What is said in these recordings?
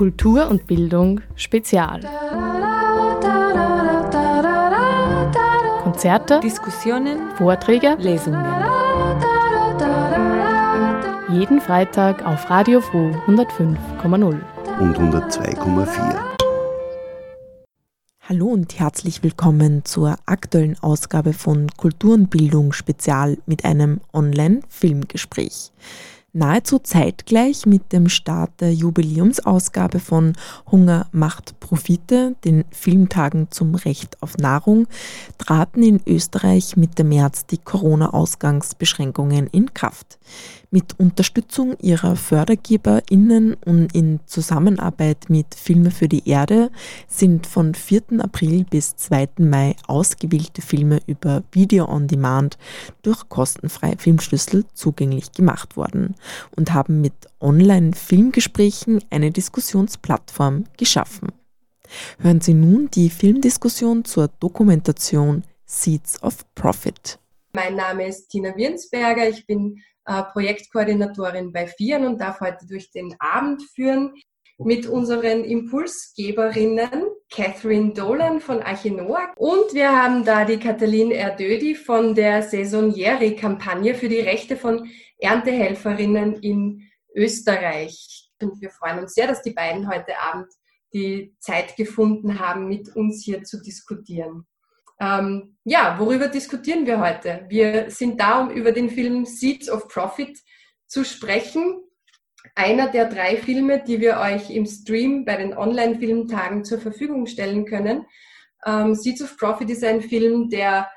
Kultur und Bildung Spezial. Konzerte, Diskussionen, Vorträge, Lesungen. Jeden Freitag auf Radio Froh 105,0 und 102,4. Hallo und herzlich willkommen zur aktuellen Ausgabe von Kultur und Bildung Spezial mit einem Online-Filmgespräch. Nahezu zeitgleich mit dem Start der Jubiläumsausgabe von Hunger macht Profite, den Filmtagen zum Recht auf Nahrung, traten in Österreich Mitte März die Corona-Ausgangsbeschränkungen in Kraft. Mit Unterstützung ihrer FördergeberInnen und in Zusammenarbeit mit Filme für die Erde sind von 4. April bis 2. Mai ausgewählte Filme über Video on Demand durch kostenfreie Filmschlüssel zugänglich gemacht worden und haben mit Online-Filmgesprächen eine Diskussionsplattform geschaffen. Hören Sie nun die Filmdiskussion zur Dokumentation Seeds of Profit. Mein Name ist Tina Wirnsberger, ich bin äh, Projektkoordinatorin bei FIAN und darf heute durch den Abend führen mit unseren Impulsgeberinnen Catherine Dolan von Achinoa und wir haben da die Katalin Erdödi von der Saisonieri-Kampagne für die Rechte von Erntehelferinnen in Österreich. Und wir freuen uns sehr, dass die beiden heute Abend die Zeit gefunden haben, mit uns hier zu diskutieren. Ähm, ja, worüber diskutieren wir heute? Wir sind da, um über den Film Seeds of Profit zu sprechen. Einer der drei Filme, die wir euch im Stream bei den Online-Filmtagen zur Verfügung stellen können. Ähm, Seeds of Profit ist ein Film, der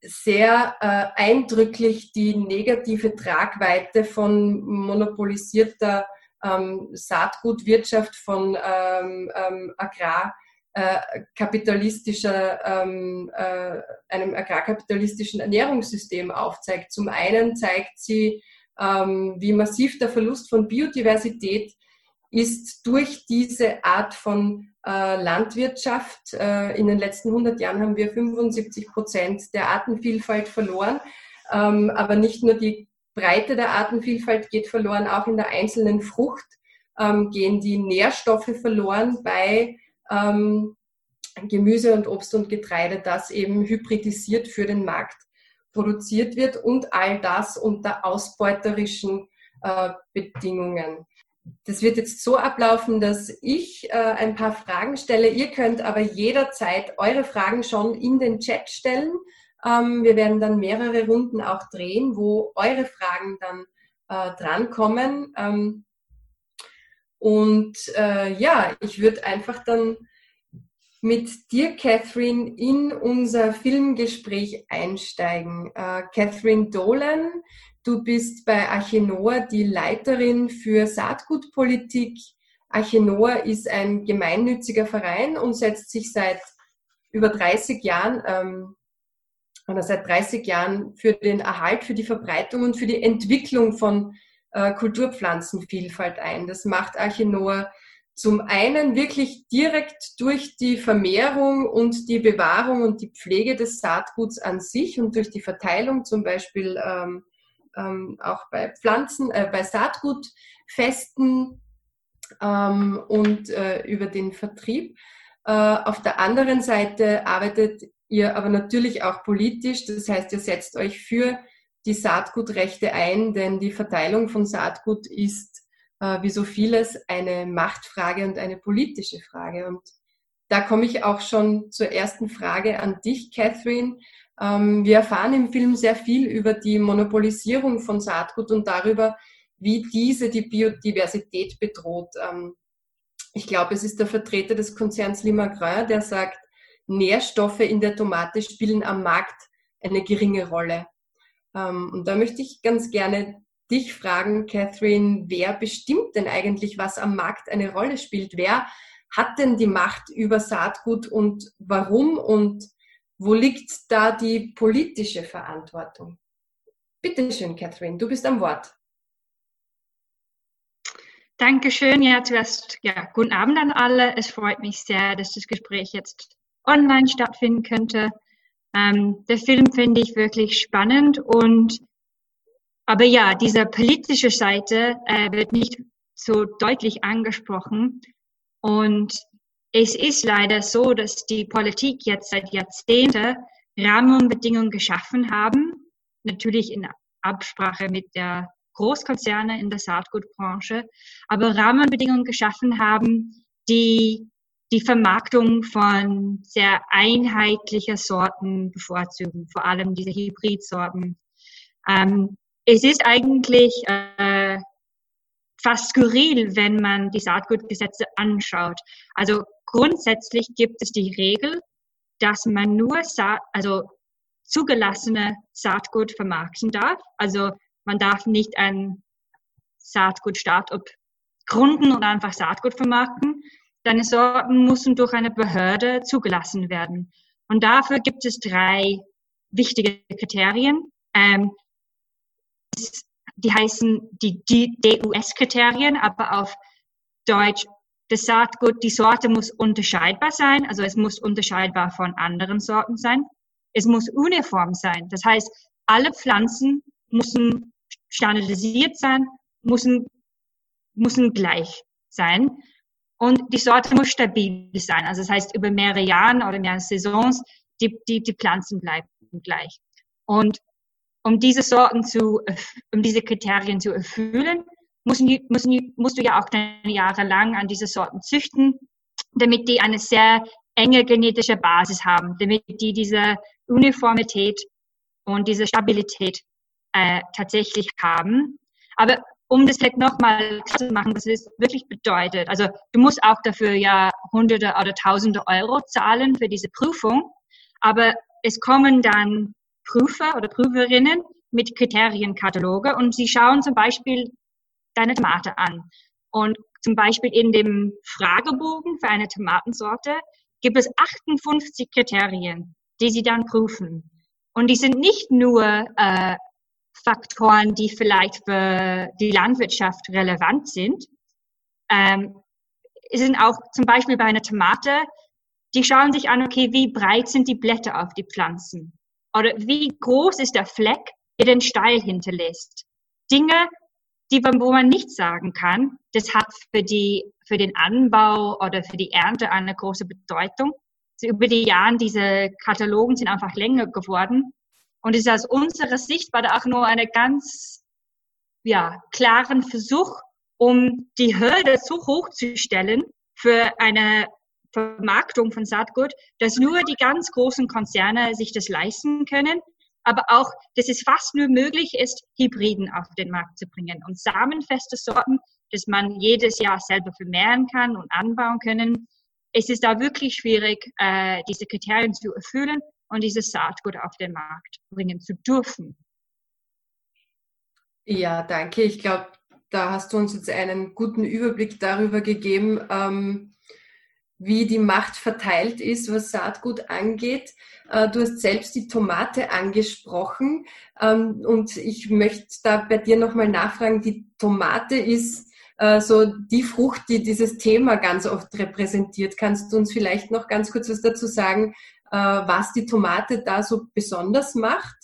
sehr äh, eindrücklich die negative Tragweite von monopolisierter ähm, Saatgutwirtschaft, von ähm, ähm, Agrar äh, kapitalistischer, ähm, äh, einem agrarkapitalistischen Ernährungssystem aufzeigt. Zum einen zeigt sie, ähm, wie massiv der Verlust von Biodiversität ist durch diese Art von äh, Landwirtschaft. Äh, in den letzten 100 Jahren haben wir 75 Prozent der Artenvielfalt verloren. Ähm, aber nicht nur die Breite der Artenvielfalt geht verloren, auch in der einzelnen Frucht ähm, gehen die Nährstoffe verloren bei ähm, Gemüse und Obst und Getreide, das eben hybridisiert für den Markt produziert wird und all das unter ausbeuterischen äh, Bedingungen. Das wird jetzt so ablaufen, dass ich äh, ein paar Fragen stelle. Ihr könnt aber jederzeit eure Fragen schon in den Chat stellen. Ähm, wir werden dann mehrere Runden auch drehen, wo eure Fragen dann äh, drankommen. Ähm, und äh, ja, ich würde einfach dann mit dir, Catherine, in unser Filmgespräch einsteigen. Äh, Catherine Dolan, du bist bei Archenoa die Leiterin für Saatgutpolitik. Archenoa ist ein gemeinnütziger Verein und setzt sich seit über 30 Jahren ähm, oder seit 30 Jahren für den Erhalt, für die Verbreitung und für die Entwicklung von äh, Kulturpflanzenvielfalt ein. Das macht Archinoa zum einen wirklich direkt durch die Vermehrung und die Bewahrung und die Pflege des Saatguts an sich und durch die Verteilung zum Beispiel ähm, ähm, auch bei Pflanzen, äh, bei Saatgutfesten ähm, und äh, über den Vertrieb. Äh, auf der anderen Seite arbeitet ihr aber natürlich auch politisch, das heißt, ihr setzt euch für die Saatgutrechte ein, denn die Verteilung von Saatgut ist, äh, wie so vieles, eine Machtfrage und eine politische Frage. Und da komme ich auch schon zur ersten Frage an dich, Catherine. Ähm, wir erfahren im Film sehr viel über die Monopolisierung von Saatgut und darüber, wie diese die Biodiversität bedroht. Ähm, ich glaube, es ist der Vertreter des Konzerns Limagrin, der sagt, Nährstoffe in der Tomate spielen am Markt eine geringe Rolle. Ähm, und da möchte ich ganz gerne dich fragen, Catherine, wer bestimmt denn eigentlich, was am Markt eine Rolle spielt? Wer hat denn die Macht über Saatgut und warum und wo liegt da die politische Verantwortung? Bitte schön, Catherine, du bist am Wort. Dankeschön. Ja, zuerst ja, guten Abend an alle. Es freut mich sehr, dass das Gespräch jetzt online stattfinden könnte. Ähm, der Film finde ich wirklich spannend und aber ja, diese politische Seite äh, wird nicht so deutlich angesprochen. Und es ist leider so, dass die Politik jetzt seit Jahrzehnten Rahmenbedingungen geschaffen haben, natürlich in Absprache mit der Großkonzerne in der Saatgutbranche, aber Rahmenbedingungen geschaffen haben, die die Vermarktung von sehr einheitlicher Sorten bevorzugen, vor allem diese Hybridsorten. Ähm, es ist eigentlich äh, fast skurril, wenn man die Saatgutgesetze anschaut. Also grundsätzlich gibt es die Regel, dass man nur Sa also zugelassene Saatgut vermarkten darf. Also man darf nicht ein Saatgut-Startup gründen und einfach Saatgut vermarkten. Deine Sorten müssen durch eine Behörde zugelassen werden. Und dafür gibt es drei wichtige Kriterien. Ähm, die heißen die DUS-Kriterien, aber auf Deutsch, das Saatgut, die Sorte muss unterscheidbar sein, also es muss unterscheidbar von anderen Sorten sein. Es muss uniform sein, das heißt, alle Pflanzen müssen standardisiert sein, müssen, müssen gleich sein. Und die Sorte muss stabil sein. Also das heißt, über mehrere Jahre oder mehrere Saisons, die, die, die Pflanzen bleiben gleich. Und um diese Sorten zu, um diese Kriterien zu erfüllen, müssen die, musst du ja auch deine Jahre lang an diese Sorten züchten, damit die eine sehr enge genetische Basis haben, damit die diese Uniformität und diese Stabilität äh, tatsächlich haben. Aber um das vielleicht nochmal zu machen, was es wirklich bedeutet. Also du musst auch dafür ja Hunderte oder Tausende Euro zahlen für diese Prüfung, aber es kommen dann Prüfer oder Prüferinnen mit Kriterienkataloge und sie schauen zum Beispiel deine Tomate an. Und zum Beispiel in dem Fragebogen für eine Tomatensorte gibt es 58 Kriterien, die sie dann prüfen. Und die sind nicht nur äh, Faktoren, die vielleicht für die Landwirtschaft relevant sind. Ähm, sind auch zum Beispiel bei einer Tomate, die schauen sich an, okay, wie breit sind die Blätter auf die Pflanzen? Oder wie groß ist der Fleck, der den Steil hinterlässt? Dinge, die, wo man nicht sagen kann, das hat für die, für den Anbau oder für die Ernte eine große Bedeutung. Also über die Jahre, diese Katalogen sind einfach länger geworden und es ist aus unserer Sicht war da auch nur eine ganz, ja, klaren Versuch, um die Hürde so hoch zu stellen für eine Vermarktung von Saatgut, dass nur die ganz großen Konzerne sich das leisten können, aber auch, dass es fast nur möglich ist, Hybriden auf den Markt zu bringen und samenfeste Sorten, dass man jedes Jahr selber vermehren kann und anbauen können. Es ist da wirklich schwierig, äh, diese Kriterien zu erfüllen und dieses Saatgut auf den Markt bringen zu dürfen. Ja, danke. Ich glaube, da hast du uns jetzt einen guten Überblick darüber gegeben, ähm, wie die Macht verteilt ist, was Saatgut angeht. Äh, du hast selbst die Tomate angesprochen ähm, und ich möchte da bei dir nochmal nachfragen. Die Tomate ist äh, so die Frucht, die dieses Thema ganz oft repräsentiert. Kannst du uns vielleicht noch ganz kurz was dazu sagen, äh, was die Tomate da so besonders macht?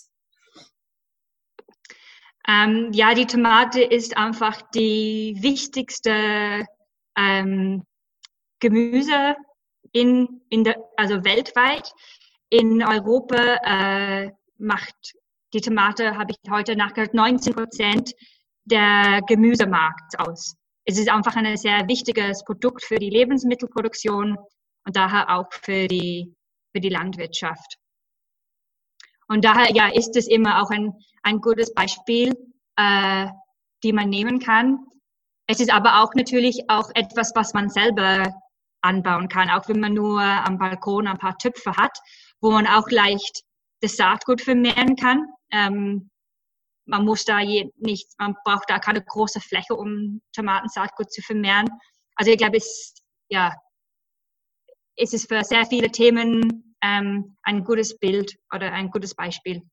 Ähm, ja, die Tomate ist einfach die wichtigste ähm, Gemüse in, in der, also weltweit. In Europa äh, macht die Tomate, habe ich heute nachgehört, 19 Prozent der Gemüsemarkt aus. Es ist einfach ein sehr wichtiges Produkt für die Lebensmittelproduktion und daher auch für die für die Landwirtschaft. Und daher ja, ist es immer auch ein, ein gutes Beispiel, äh, die man nehmen kann. Es ist aber auch natürlich auch etwas, was man selber anbauen kann, auch wenn man nur am Balkon ein paar Töpfe hat, wo man auch leicht das Saatgut vermehren kann. Ähm, man muss da je nicht, man braucht da keine große Fläche, um Tomatensaatgut zu vermehren. Also ich glaube, es, ja, es ist für sehr viele Themen ähm, ein gutes Bild oder ein gutes Beispiel.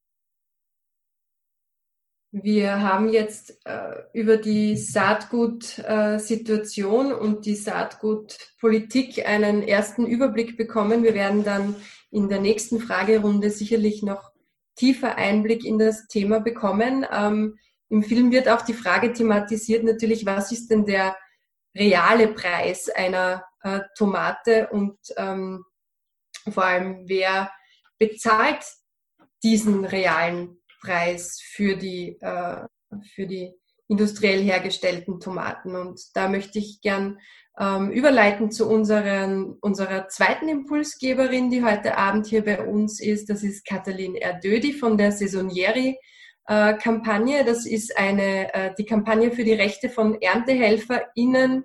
Wir haben jetzt äh, über die Saatgutsituation äh, und die Saatgutpolitik einen ersten Überblick bekommen. Wir werden dann in der nächsten Fragerunde sicherlich noch tiefer Einblick in das Thema bekommen. Ähm, Im Film wird auch die Frage thematisiert natürlich, was ist denn der reale Preis einer äh, Tomate und ähm, vor allem, wer bezahlt diesen realen Preis für die, äh, für die industriell hergestellten Tomaten. Und da möchte ich gern ähm, überleiten zu unseren, unserer zweiten Impulsgeberin, die heute Abend hier bei uns ist. Das ist Katalin Erdödi von der Saisonieri. Äh, Kampagne. Das ist eine, äh, die Kampagne für die Rechte von ErntehelferInnen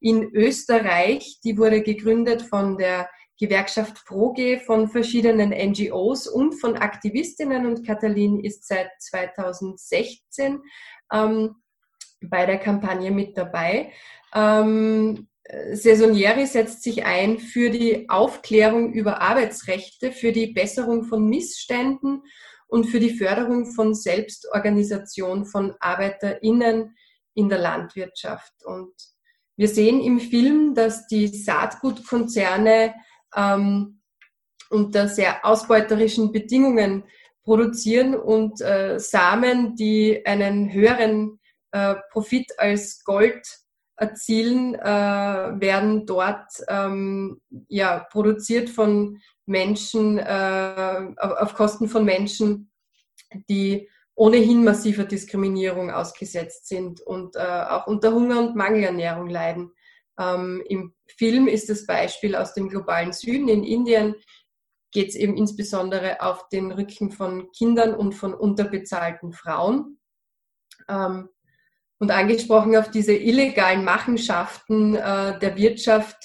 in Österreich. Die wurde gegründet von der Gewerkschaft Proge, von verschiedenen NGOs und von Aktivistinnen. Und Katalin ist seit 2016 ähm, bei der Kampagne mit dabei. Ähm, Saisonieri setzt sich ein für die Aufklärung über Arbeitsrechte, für die Besserung von Missständen und für die Förderung von Selbstorganisation von ArbeiterInnen in der Landwirtschaft. Und wir sehen im Film, dass die Saatgutkonzerne ähm, unter sehr ausbeuterischen Bedingungen produzieren und äh, Samen, die einen höheren äh, Profit als Gold erzielen, äh, werden dort ähm, ja, produziert von Menschen, äh, auf Kosten von Menschen, die ohnehin massiver Diskriminierung ausgesetzt sind und äh, auch unter Hunger und Mangelernährung leiden. Ähm, Im Film ist das Beispiel aus dem globalen Süden in Indien, geht es eben insbesondere auf den Rücken von Kindern und von unterbezahlten Frauen. Ähm, und angesprochen auf diese illegalen Machenschaften äh, der Wirtschaft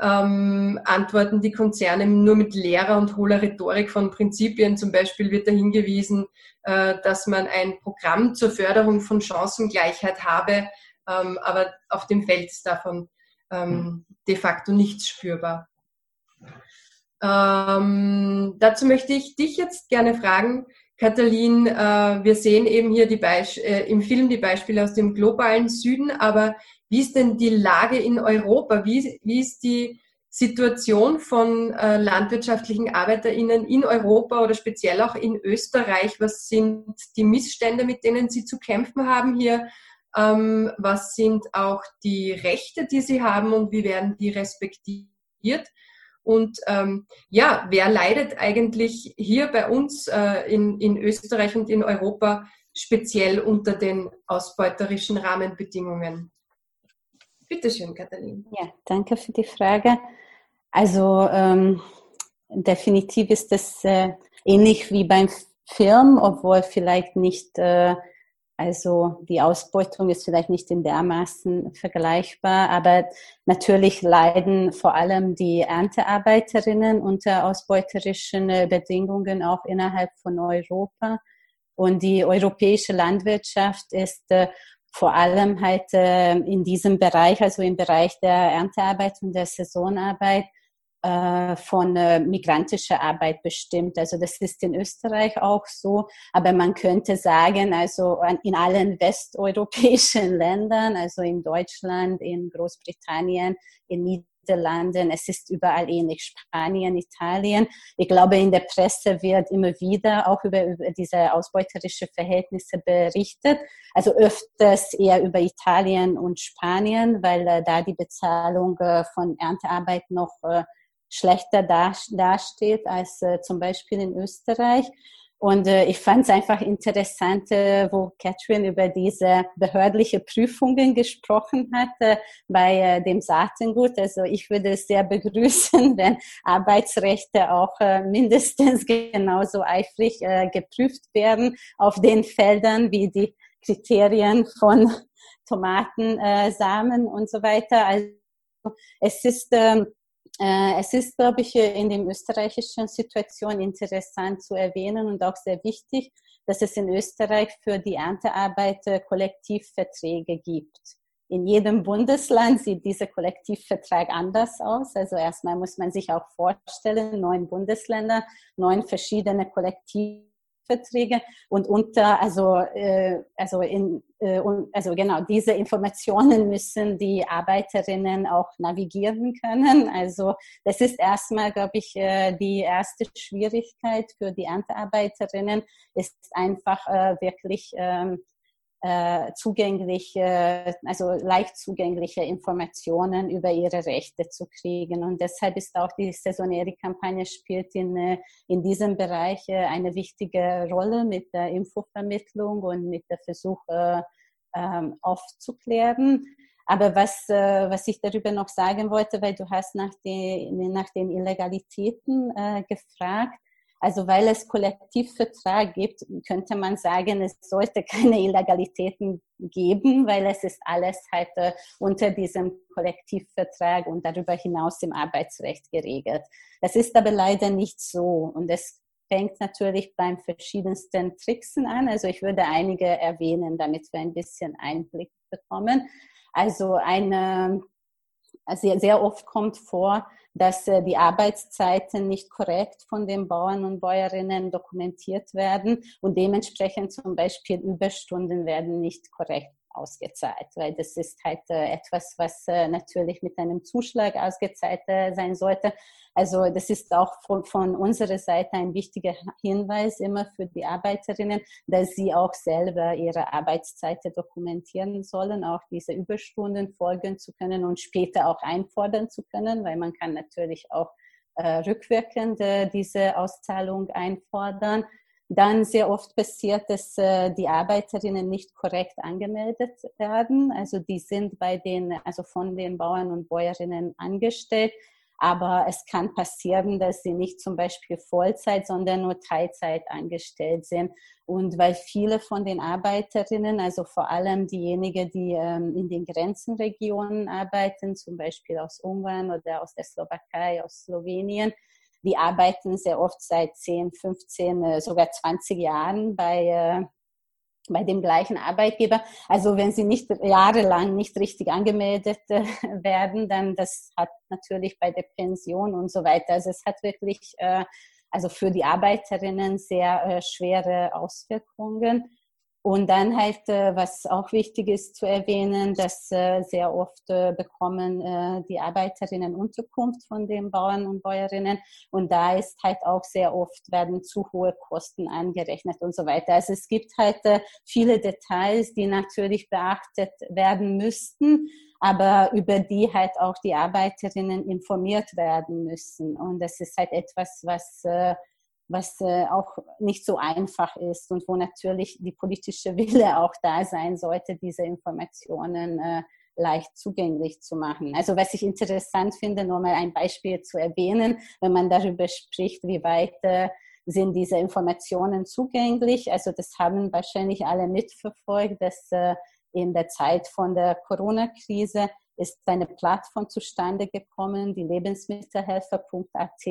ähm, antworten die Konzerne nur mit leerer und hohler Rhetorik von Prinzipien. Zum Beispiel wird da hingewiesen, äh, dass man ein Programm zur Förderung von Chancengleichheit habe, ähm, aber auf dem Feld davon ähm, de facto nichts spürbar. Ähm, dazu möchte ich dich jetzt gerne fragen, Katalin, äh, wir sehen eben hier äh, im Film die Beispiele aus dem globalen Süden, aber wie ist denn die Lage in Europa? Wie, wie ist die Situation von äh, landwirtschaftlichen ArbeiterInnen in Europa oder speziell auch in Österreich? Was sind die Missstände, mit denen Sie zu kämpfen haben hier? Ähm, was sind auch die Rechte, die Sie haben und wie werden die respektiert? Und ähm, ja, wer leidet eigentlich hier bei uns äh, in, in Österreich und in Europa speziell unter den ausbeuterischen Rahmenbedingungen? Bitte schön, Katalin. Ja, danke für die Frage. Also ähm, definitiv ist es äh, ähnlich wie beim Film, obwohl vielleicht nicht äh, also die Ausbeutung ist vielleicht nicht in dermaßen vergleichbar, aber natürlich leiden vor allem die Erntearbeiterinnen unter ausbeuterischen äh, Bedingungen auch innerhalb von Europa. Und die europäische Landwirtschaft ist äh, vor allem halt äh, in diesem Bereich, also im Bereich der Erntearbeit und der Saisonarbeit, von äh, migrantischer Arbeit bestimmt. Also das ist in Österreich auch so, aber man könnte sagen, also in allen westeuropäischen Ländern, also in Deutschland, in Großbritannien, in Niederlanden, es ist überall ähnlich, Spanien, Italien. Ich glaube, in der Presse wird immer wieder auch über, über diese ausbeuterische Verhältnisse berichtet. Also öfters eher über Italien und Spanien, weil äh, da die Bezahlung äh, von Erntearbeit noch äh, schlechter dasteht als äh, zum Beispiel in Österreich. Und äh, ich fand es einfach interessant, äh, wo Catherine über diese behördliche Prüfungen gesprochen hat bei dem Saatengut. Also ich würde es sehr begrüßen, wenn Arbeitsrechte auch mindestens genauso eifrig geprüft werden auf den Feldern wie die Kriterien von Tomatensamen und so weiter. Also es ist ähm, äh, es ist, glaube ich, in der österreichischen Situation interessant zu erwähnen und auch sehr wichtig, dass es in Österreich für die Erntearbeit Kollektivverträge gibt. In jedem Bundesland sieht dieser Kollektivvertrag anders aus. Also erstmal muss man sich auch vorstellen, neun Bundesländer, neun verschiedene Kollektivverträge Verträge und unter, also, äh, also, in, äh, also genau, diese Informationen müssen die Arbeiterinnen auch navigieren können. Also das ist erstmal, glaube ich, äh, die erste Schwierigkeit für die Erntearbeiterinnen, ist einfach äh, wirklich ähm, äh, zugängliche, also leicht zugängliche Informationen über ihre Rechte zu kriegen. Und deshalb ist auch die Saisoneri-Kampagne spielt in, äh, in diesem Bereich äh, eine wichtige Rolle mit der Infovermittlung und mit der Versuch ähm, aufzuklären. Aber was, was ich darüber noch sagen wollte, weil du hast nach, die, nach den Illegalitäten äh, gefragt, also weil es Kollektivvertrag gibt, könnte man sagen, es sollte keine Illegalitäten geben, weil es ist alles halt äh, unter diesem Kollektivvertrag und darüber hinaus im Arbeitsrecht geregelt. Das ist aber leider nicht so und es fängt natürlich beim verschiedensten Tricksen an. Also ich würde einige erwähnen, damit wir ein bisschen Einblick bekommen. Also eine sehr, sehr oft kommt vor, dass äh, die Arbeitszeiten nicht korrekt von den Bauern und Bäuerinnen dokumentiert werden und dementsprechend zum Beispiel Überstunden werden nicht korrekt ausgezahlt, weil das ist halt äh, etwas, was äh, natürlich mit einem Zuschlag ausgezahlt äh, sein sollte. Also das ist auch von, von unserer Seite ein wichtiger Hinweis immer für die Arbeiterinnen, dass sie auch selber ihre Arbeitszeiten dokumentieren sollen, auch diese Überstunden folgen zu können und später auch einfordern zu können, weil man kann natürlich auch rückwirkend diese Auszahlung einfordern. Dann sehr oft passiert, dass äh, die Arbeiterinnen nicht korrekt angemeldet werden. Also die sind bei den, also von den Bauern und Bäuerinnen angestellt. Aber es kann passieren, dass sie nicht zum Beispiel Vollzeit, sondern nur Teilzeit angestellt sind. Und weil viele von den Arbeiterinnen, also vor allem diejenigen, die ähm, in den Grenzenregionen arbeiten, zum Beispiel aus Ungarn oder aus der Slowakei, aus Slowenien, die arbeiten sehr oft seit 10, 15, äh, sogar 20 Jahren bei, äh, bei dem gleichen Arbeitgeber. Also wenn sie nicht jahrelang nicht richtig angemeldet äh, werden, dann das hat natürlich bei der Pension und so weiter. Also es hat wirklich also für die Arbeiterinnen sehr schwere Auswirkungen. Und dann halt, äh, was auch wichtig ist zu erwähnen, dass äh, sehr oft äh, bekommen die Arbeiterinnen Unterkunft von den Bauern und Bäuerinnen. Und da ist halt auch sehr oft werden zu hohe Kosten angerechnet und so weiter. Also es gibt halt viele Details, die natürlich beachtet werden müssten, aber über die halt auch die Arbeiterinnen informiert werden müssen. Und das ist halt etwas, was was äh, auch nicht so einfach ist und wo natürlich die politische Wille auch da sein sollte, diese Informationen äh, leicht zugänglich zu machen. Also was ich interessant finde, nur mal ein Beispiel zu erwähnen, wenn man darüber spricht, wie weit äh, sind diese Informationen zugänglich. Also das haben wahrscheinlich alle mitverfolgt, dass in der Zeit von der Corona-Krise ist eine Plattform zustande gekommen, die Lebensmittelhelfer.at,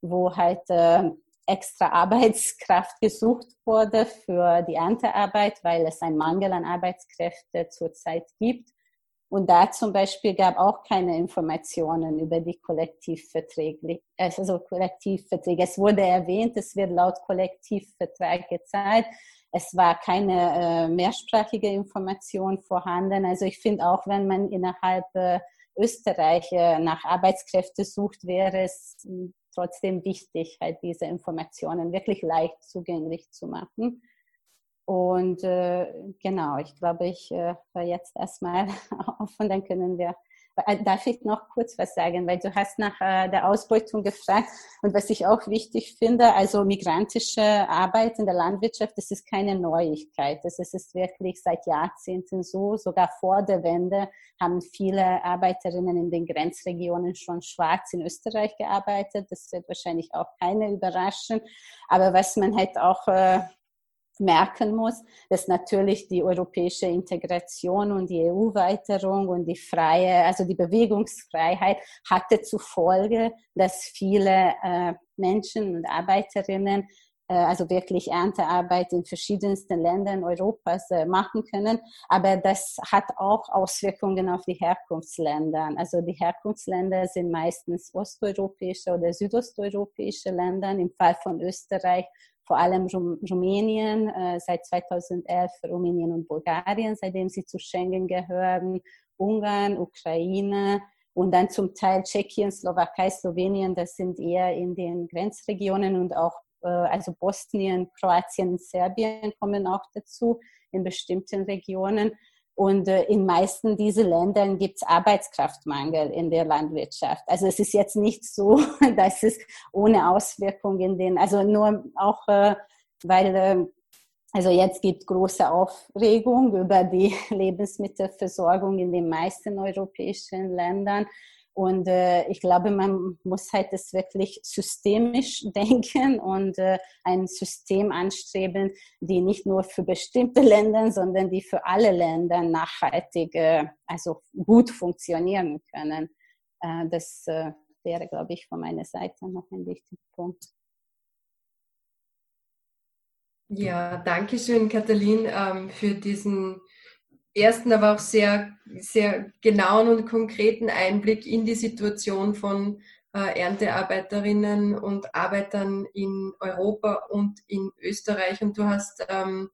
wo halt äh, extra Arbeitskraft gesucht wurde für die Erntearbeit, weil es einen Mangel an Arbeitskräften zurzeit gibt. Und da zum Beispiel gab auch keine Informationen über die Kollektivverträge. Also Kollektivverträge. Es wurde erwähnt, es wird laut Kollektivvertrag gezahlt. Es war keine äh, mehrsprachige Information vorhanden. Also ich finde auch, wenn man innerhalb äh, Österreich äh, nach Arbeitskräften sucht, wäre es trotzdem wichtig, halt diese Informationen wirklich leicht zugänglich zu machen. Und äh, genau, ich glaube, ich äh, höre jetzt erstmal auf und dann können wir darf ich noch kurz was sagen, weil du hast nach äh, der Ausbeutung gefragt und was ich auch wichtig finde, also migrantische Arbeit in der Landwirtschaft, das ist keine Neuigkeit. Das ist wirklich seit Jahrzehnten so. Sogar vor der Wende haben viele Arbeiterinnen in den Grenzregionen schon schwarz in Österreich gearbeitet. Das wird wahrscheinlich auch keine überraschen. Aber was man halt auch äh, merken muss, dass natürlich die europäische Integration und die EU-Weiterung und die freie, also die Bewegungsfreiheit hatte zur Folge, dass viele äh, Menschen und Arbeiterinnen äh, also wirklich Erntearbeit in verschiedensten Ländern Europas äh, machen können. Aber das hat auch Auswirkungen auf die Herkunftsländer. Also die Herkunftsländer sind meistens osteuropäische oder südosteuropäische Länder. Im Fall von Österreich vor allem Rumänien, äh, seit 2011 Rumänien und Bulgarien, seitdem sie zu Schengen gehören, Ungarn, Ukraine und dann zum Teil Tschechien, Slowakei, Slowenien, das sind eher in den Grenzregionen und auch äh, also Bosnien, Kroatien, Serbien kommen auch dazu in bestimmten Regionen. Und äh, in meisten dieser Ländern gibt es Arbeitskraftmangel in der Landwirtschaft. Also es ist jetzt nicht so, dass es ohne Auswirkungen in den, also nur auch, äh, weil äh, also jetzt gibt große Aufregung über die Lebensmittelversorgung in den meisten europäischen Ländern. Und äh, ich glaube, man muss halt das wirklich systemisch denken und äh, ein System anstreben, die nicht nur für bestimmte Länder, sondern die für alle Länder nachhaltig, äh, also gut funktionieren können. Äh, das äh, wäre, glaube ich, von meiner Seite noch ein wichtiger Punkt. Ja, danke schön, Katalin, ähm, für diesen ersten, aber auch sehr, sehr genauen und konkreten Einblick in die Situation von äh, Erntearbeiterinnen und Arbeitern in Europa und in Österreich. Und du hast ähm,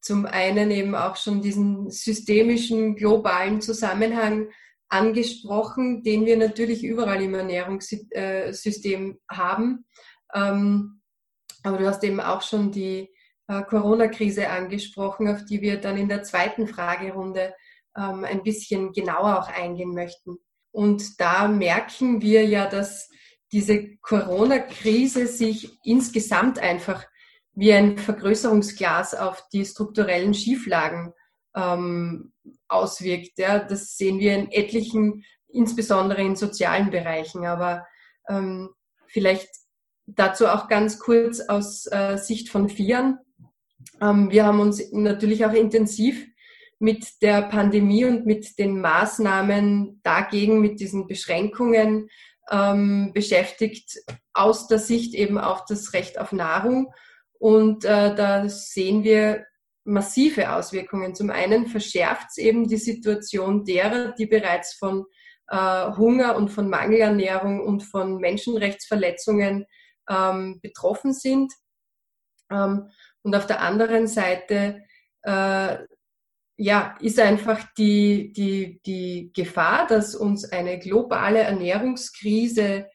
zum einen eben auch schon diesen systemischen, globalen Zusammenhang angesprochen, den wir natürlich überall im Ernährungssystem äh, haben. Ähm, aber du hast eben auch schon die Corona-Krise angesprochen, auf die wir dann in der zweiten Fragerunde ähm, ein bisschen genauer auch eingehen möchten. Und da merken wir ja, dass diese Corona-Krise sich insgesamt einfach wie ein Vergrößerungsglas auf die strukturellen Schieflagen ähm, auswirkt. Ja. Das sehen wir in etlichen, insbesondere in sozialen Bereichen. Aber ähm, vielleicht Dazu auch ganz kurz aus äh, Sicht von Vieren. Ähm, wir haben uns natürlich auch intensiv mit der Pandemie und mit den Maßnahmen dagegen, mit diesen Beschränkungen ähm, beschäftigt, aus der Sicht eben auch das Recht auf Nahrung. Und äh, da sehen wir massive Auswirkungen. Zum einen verschärft es eben die Situation derer, die bereits von äh, Hunger und von Mangelernährung und von Menschenrechtsverletzungen ähm, betroffen sind. Ähm, und auf der anderen Seite äh, ja, ist einfach die, die, die Gefahr, dass uns eine globale Ernährungskrise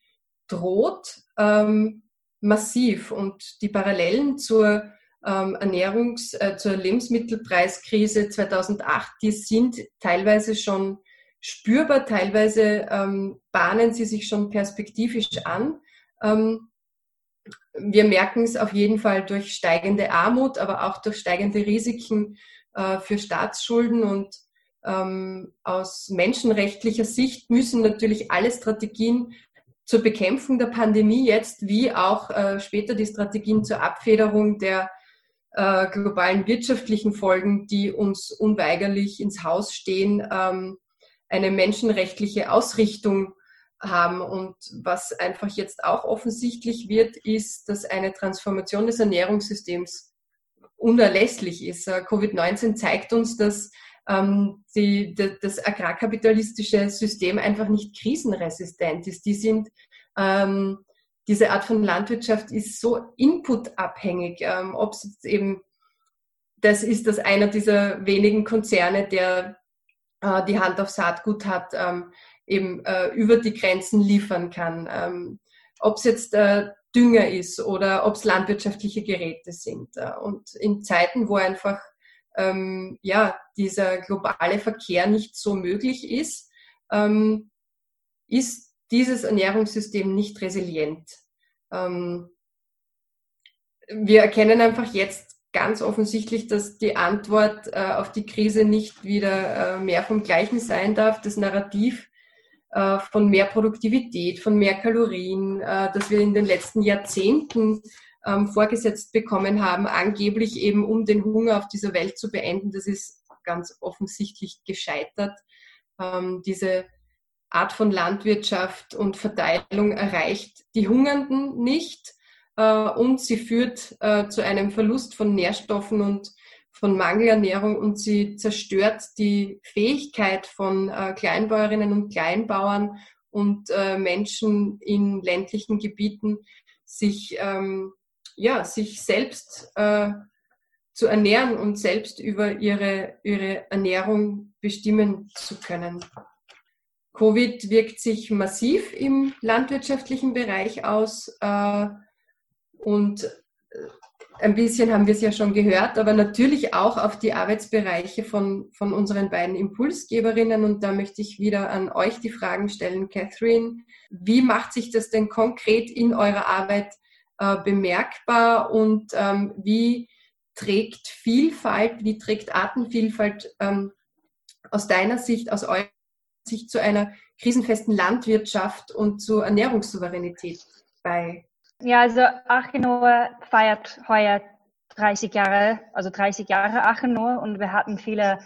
droht, ähm, massiv. Und die Parallelen zur ähm, Ernährungs-, äh, zur Lebensmittelpreiskrise 2008, die sind teilweise schon spürbar, teilweise ähm, bahnen sie sich schon perspektivisch an. Ähm, wir merken es auf jeden Fall durch steigende Armut, aber auch durch steigende Risiken äh, für Staatsschulden. Und ähm, aus menschenrechtlicher Sicht müssen natürlich alle Strategien zur Bekämpfung der Pandemie jetzt, wie auch äh, später die Strategien zur Abfederung der äh, globalen wirtschaftlichen Folgen, die uns unweigerlich ins Haus stehen, ähm, eine menschenrechtliche Ausrichtung haben. Und was einfach jetzt auch offensichtlich wird, ist, dass eine Transformation des Ernährungssystems unerlässlich ist. Äh, Covid-19 zeigt uns, dass ähm, die, das agrarkapitalistische System einfach nicht krisenresistent ist. Die sind, ähm, diese Art von Landwirtschaft ist so inputabhängig, ähm, ob es jetzt eben das ist, dass einer dieser wenigen Konzerne, der äh, die Hand auf Saatgut hat, ähm, eben äh, über die Grenzen liefern kann. Ähm, ob es jetzt äh, Dünger ist oder ob es landwirtschaftliche Geräte sind. Äh, und in Zeiten, wo einfach ähm, ja, dieser globale Verkehr nicht so möglich ist, ähm, ist dieses Ernährungssystem nicht resilient. Ähm, wir erkennen einfach jetzt ganz offensichtlich, dass die Antwort äh, auf die Krise nicht wieder äh, mehr vom Gleichen sein darf. Das Narrativ von mehr Produktivität, von mehr Kalorien, äh, das wir in den letzten Jahrzehnten ähm, vorgesetzt bekommen haben, angeblich eben um den Hunger auf dieser Welt zu beenden. Das ist ganz offensichtlich gescheitert. Ähm, diese Art von Landwirtschaft und Verteilung erreicht die Hungernden nicht äh, und sie führt zu einem Verlust von Nährstoffen und von Mangelernährung und sie zerstört die Fähigkeit von äh, Kleinbäuerinnen und Kleinbauern und äh, Menschen in ländlichen Gebieten, sich, ähm, ja, sich selbst äh, zu ernähren und selbst über ihre, ihre Ernährung bestimmen zu können. Covid wirkt sich massiv im landwirtschaftlichen Bereich aus äh, und ein bisschen haben wir es ja schon gehört, aber natürlich auch auf die Arbeitsbereiche von, von unseren beiden Impulsgeberinnen. Und da möchte ich wieder an euch die Fragen stellen, Catherine. Wie macht sich das denn konkret in eurer Arbeit äh, bemerkbar und ähm, wie trägt Vielfalt, wie trägt Artenvielfalt ähm, aus deiner Sicht, aus eurer Sicht zu einer krisenfesten Landwirtschaft und zur Ernährungssouveränität bei? Ja, also Achenor feiert heuer 30 Jahre, also 30 Jahre Achenor und wir hatten viele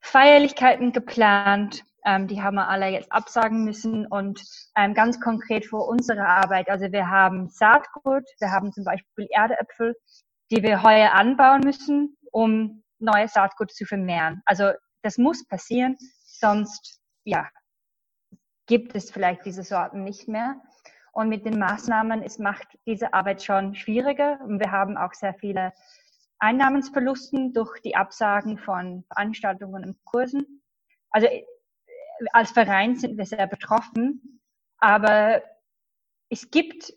Feierlichkeiten geplant. Ähm, die haben wir alle jetzt absagen müssen und ähm, ganz konkret für unsere Arbeit. Also wir haben Saatgut, wir haben zum Beispiel Erdeäpfel, die wir heuer anbauen müssen, um neues Saatgut zu vermehren. Also das muss passieren, sonst ja gibt es vielleicht diese Sorten nicht mehr. Und mit den Maßnahmen ist, macht diese Arbeit schon schwieriger. Und wir haben auch sehr viele Einnahmensverlusten durch die Absagen von Veranstaltungen und Kursen. Also äh, als Verein sind wir sehr betroffen, aber es gibt,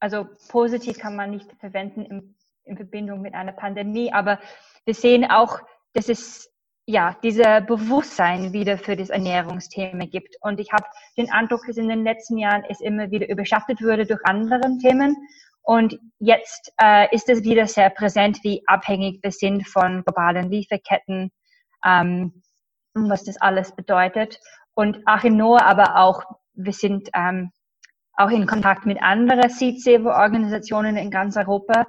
also positiv kann man nicht verwenden in, in Verbindung mit einer Pandemie, aber wir sehen auch, dass es ja, dieser Bewusstsein wieder für das Ernährungsthema gibt. Und ich habe den Eindruck, dass in den letzten Jahren es immer wieder überschattet wurde durch andere Themen. Und jetzt äh, ist es wieder sehr präsent, wie abhängig wir sind von globalen Lieferketten, ähm, was das alles bedeutet. Und auch in Noah, aber auch, wir sind ähm, auch in Kontakt mit anderen Seed-Saver-Organisationen in ganz Europa.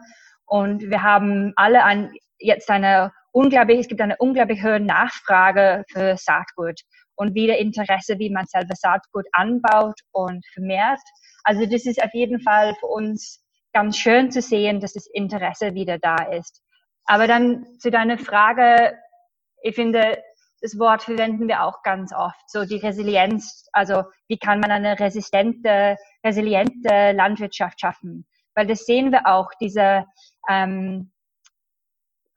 Und wir haben alle ein, jetzt eine unglaublich, es gibt eine unglaublich hohe Nachfrage für Saatgut und wieder Interesse, wie man selber Saatgut anbaut und vermehrt. Also das ist auf jeden Fall für uns ganz schön zu sehen, dass das Interesse wieder da ist. Aber dann zu deiner Frage, ich finde, das Wort verwenden wir auch ganz oft, so die Resilienz, also wie kann man eine resistente, resiliente Landwirtschaft schaffen? Weil das sehen wir auch, diese ähm,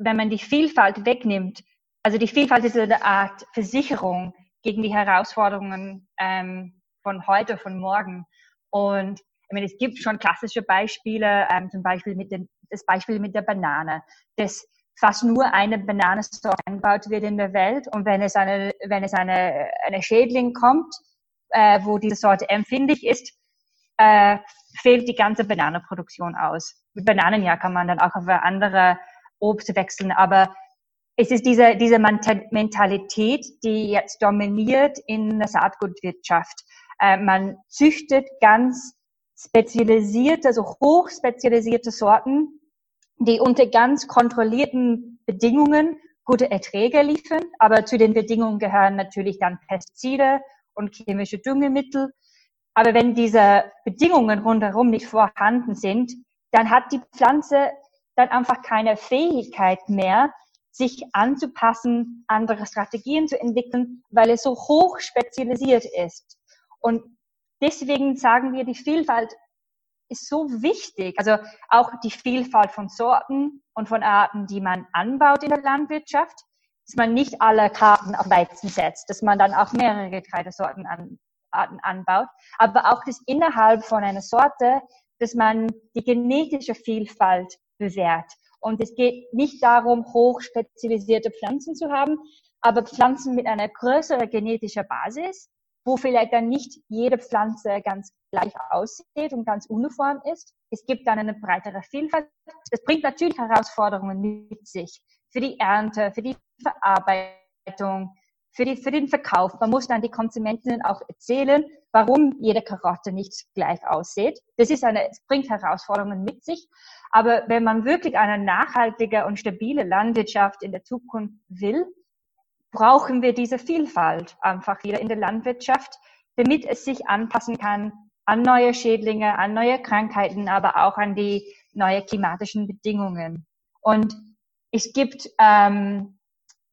wenn man die Vielfalt wegnimmt, also die Vielfalt ist eine Art Versicherung gegen die Herausforderungen ähm, von heute, von morgen. Und ich meine, es gibt schon klassische Beispiele, ähm, zum Beispiel mit den, das Beispiel mit der Banane, dass fast nur eine Bananensorte angebaut wird in der Welt und wenn es eine, wenn es eine, eine Schädling kommt, äh, wo diese Sorte empfindlich ist, äh, fehlt die ganze Bananenproduktion aus. Mit Bananen ja kann man dann auch auf andere Obst wechseln. Aber es ist diese, diese Mentalität, die jetzt dominiert in der Saatgutwirtschaft. Äh, man züchtet ganz spezialisierte, also hochspezialisierte Sorten, die unter ganz kontrollierten Bedingungen gute Erträge liefern. Aber zu den Bedingungen gehören natürlich dann Pestizide und chemische Düngemittel. Aber wenn diese Bedingungen rundherum nicht vorhanden sind, dann hat die Pflanze dann einfach keine Fähigkeit mehr, sich anzupassen, andere Strategien zu entwickeln, weil es so hoch spezialisiert ist. Und deswegen sagen wir, die Vielfalt ist so wichtig. Also auch die Vielfalt von Sorten und von Arten, die man anbaut in der Landwirtschaft, dass man nicht alle Karten auf Weizen setzt, dass man dann auch mehrere Getreidesorten an, Arten anbaut, aber auch das innerhalb von einer Sorte, dass man die genetische Vielfalt bewährt. Und es geht nicht darum, hochspezialisierte Pflanzen zu haben, aber Pflanzen mit einer größeren genetischen Basis, wo vielleicht dann nicht jede Pflanze ganz gleich aussieht und ganz uniform ist. Es gibt dann eine breitere Vielfalt. Das bringt natürlich Herausforderungen mit sich für die Ernte, für die Verarbeitung, für, die, für den Verkauf. Man muss dann die Konsumentinnen auch erzählen, warum jede Karotte nicht gleich aussieht. Das ist eine, es bringt Herausforderungen mit sich. Aber wenn man wirklich eine nachhaltige und stabile Landwirtschaft in der Zukunft will, brauchen wir diese Vielfalt einfach wieder in der Landwirtschaft, damit es sich anpassen kann an neue Schädlinge, an neue Krankheiten, aber auch an die neue klimatischen Bedingungen. Und es gibt ähm,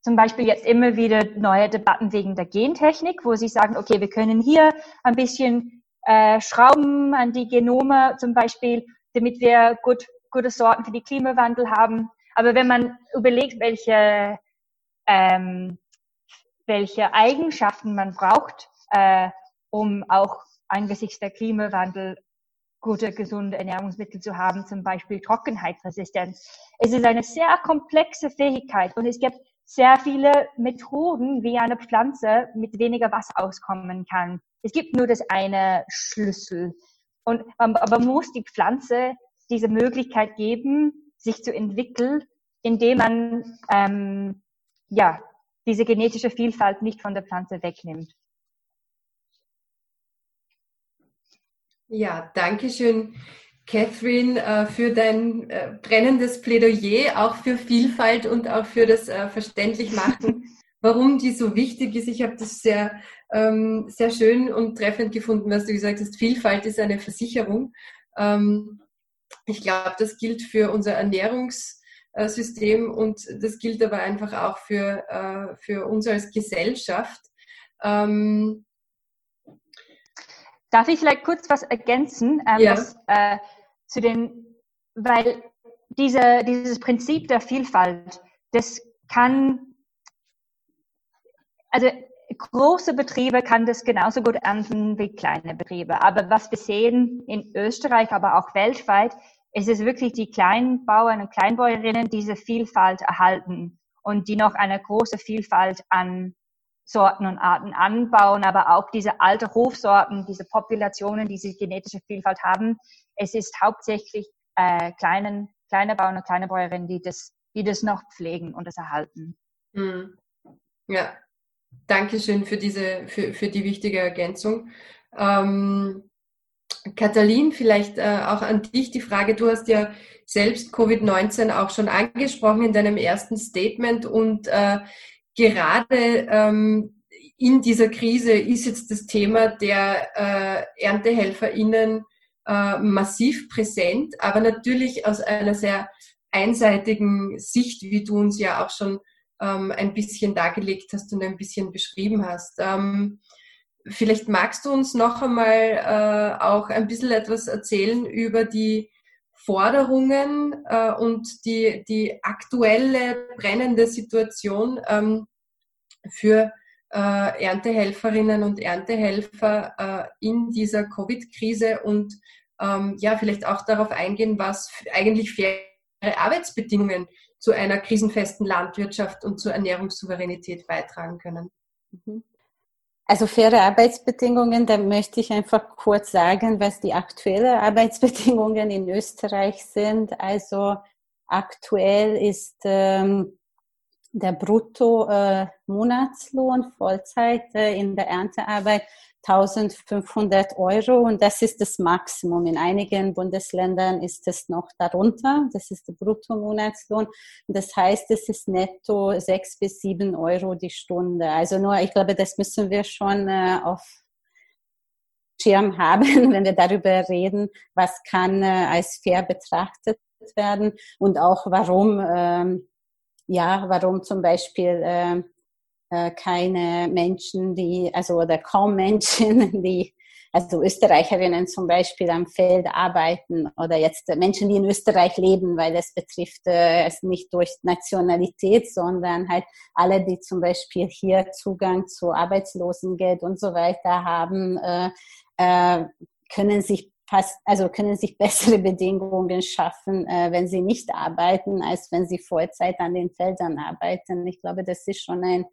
zum Beispiel jetzt immer wieder neue Debatten wegen der Gentechnik, wo sie sagen, okay, wir können hier ein bisschen äh, schrauben an die Genome zum Beispiel, damit wir gut gute Sorten für den Klimawandel haben. Aber wenn man überlegt, welche, ähm, welche Eigenschaften man braucht, äh, um auch angesichts der Klimawandel gute, gesunde Ernährungsmittel zu haben, zum Beispiel Trockenheitsresistenz. Es ist eine sehr komplexe Fähigkeit und es gibt sehr viele Methoden, wie eine Pflanze mit weniger Wasser auskommen kann. Es gibt nur das eine Schlüssel. Und, aber man muss die Pflanze diese Möglichkeit geben, sich zu entwickeln, indem man ähm, ja, diese genetische Vielfalt nicht von der Pflanze wegnimmt. Ja, danke schön, Catherine, äh, für dein äh, brennendes Plädoyer, auch für Vielfalt und auch für das äh, Verständlichmachen, warum die so wichtig ist. Ich habe das sehr, ähm, sehr schön und treffend gefunden, was du gesagt hast. Vielfalt ist eine Versicherung. Ähm, ich glaube, das gilt für unser Ernährungssystem und das gilt aber einfach auch für, für uns als Gesellschaft. Ähm, Darf ich vielleicht kurz was ergänzen? Ähm, ja. was, äh, zu den, weil diese, dieses Prinzip der Vielfalt, das kann, also große Betriebe kann das genauso gut ernten wie kleine Betriebe. Aber was wir sehen in Österreich, aber auch weltweit, ist es wirklich die Kleinbauern und Kleinbäuerinnen, diese Vielfalt erhalten und die noch eine große Vielfalt an Sorten und Arten anbauen, aber auch diese alte Hofsorten, diese Populationen, die diese genetische Vielfalt haben. Es ist hauptsächlich äh, kleinen, kleine Bauern und kleine Bäuerinnen, die das, die das noch pflegen und das erhalten. Hm. Ja, danke schön für diese, für, für die wichtige Ergänzung. Ähm, Katalin, vielleicht äh, auch an dich die Frage. Du hast ja selbst Covid-19 auch schon angesprochen in deinem ersten Statement und äh, gerade ähm, in dieser Krise ist jetzt das Thema der äh, ErntehelferInnen äh, massiv präsent, aber natürlich aus einer sehr einseitigen Sicht, wie du uns ja auch schon ähm, ein bisschen dargelegt hast und ein bisschen beschrieben hast. Ähm, vielleicht magst du uns noch einmal äh, auch ein bisschen etwas erzählen über die Forderungen äh, und die, die aktuelle brennende Situation ähm, für äh, Erntehelferinnen und Erntehelfer äh, in dieser Covid-Krise und ähm, ja, vielleicht auch darauf eingehen, was eigentlich faire Arbeitsbedingungen zu einer krisenfesten Landwirtschaft und zur Ernährungssouveränität beitragen können. Mhm. Also faire Arbeitsbedingungen, da möchte ich einfach kurz sagen, was die aktuellen Arbeitsbedingungen in Österreich sind. Also aktuell ist ähm, der Brutto-Monatslohn äh, Vollzeit äh, in der Erntearbeit 1500 Euro und das ist das Maximum. In einigen Bundesländern ist es noch darunter. Das ist der Bruttomonatslohn. Das heißt, es ist netto sechs bis sieben Euro die Stunde. Also nur, ich glaube, das müssen wir schon äh, auf Schirm haben, wenn wir darüber reden, was kann äh, als fair betrachtet werden und auch warum, ähm, ja, warum zum Beispiel äh, äh, keine Menschen, die, also oder kaum Menschen, die, also Österreicherinnen zum Beispiel am Feld arbeiten oder jetzt Menschen, die in Österreich leben, weil das betrifft äh, es nicht durch Nationalität, sondern halt alle, die zum Beispiel hier Zugang zu Arbeitslosengeld und so weiter haben, äh, äh, können sich fast, also können sich bessere Bedingungen schaffen, äh, wenn sie nicht arbeiten, als wenn sie Vollzeit an den Feldern arbeiten. Ich glaube, das ist schon ein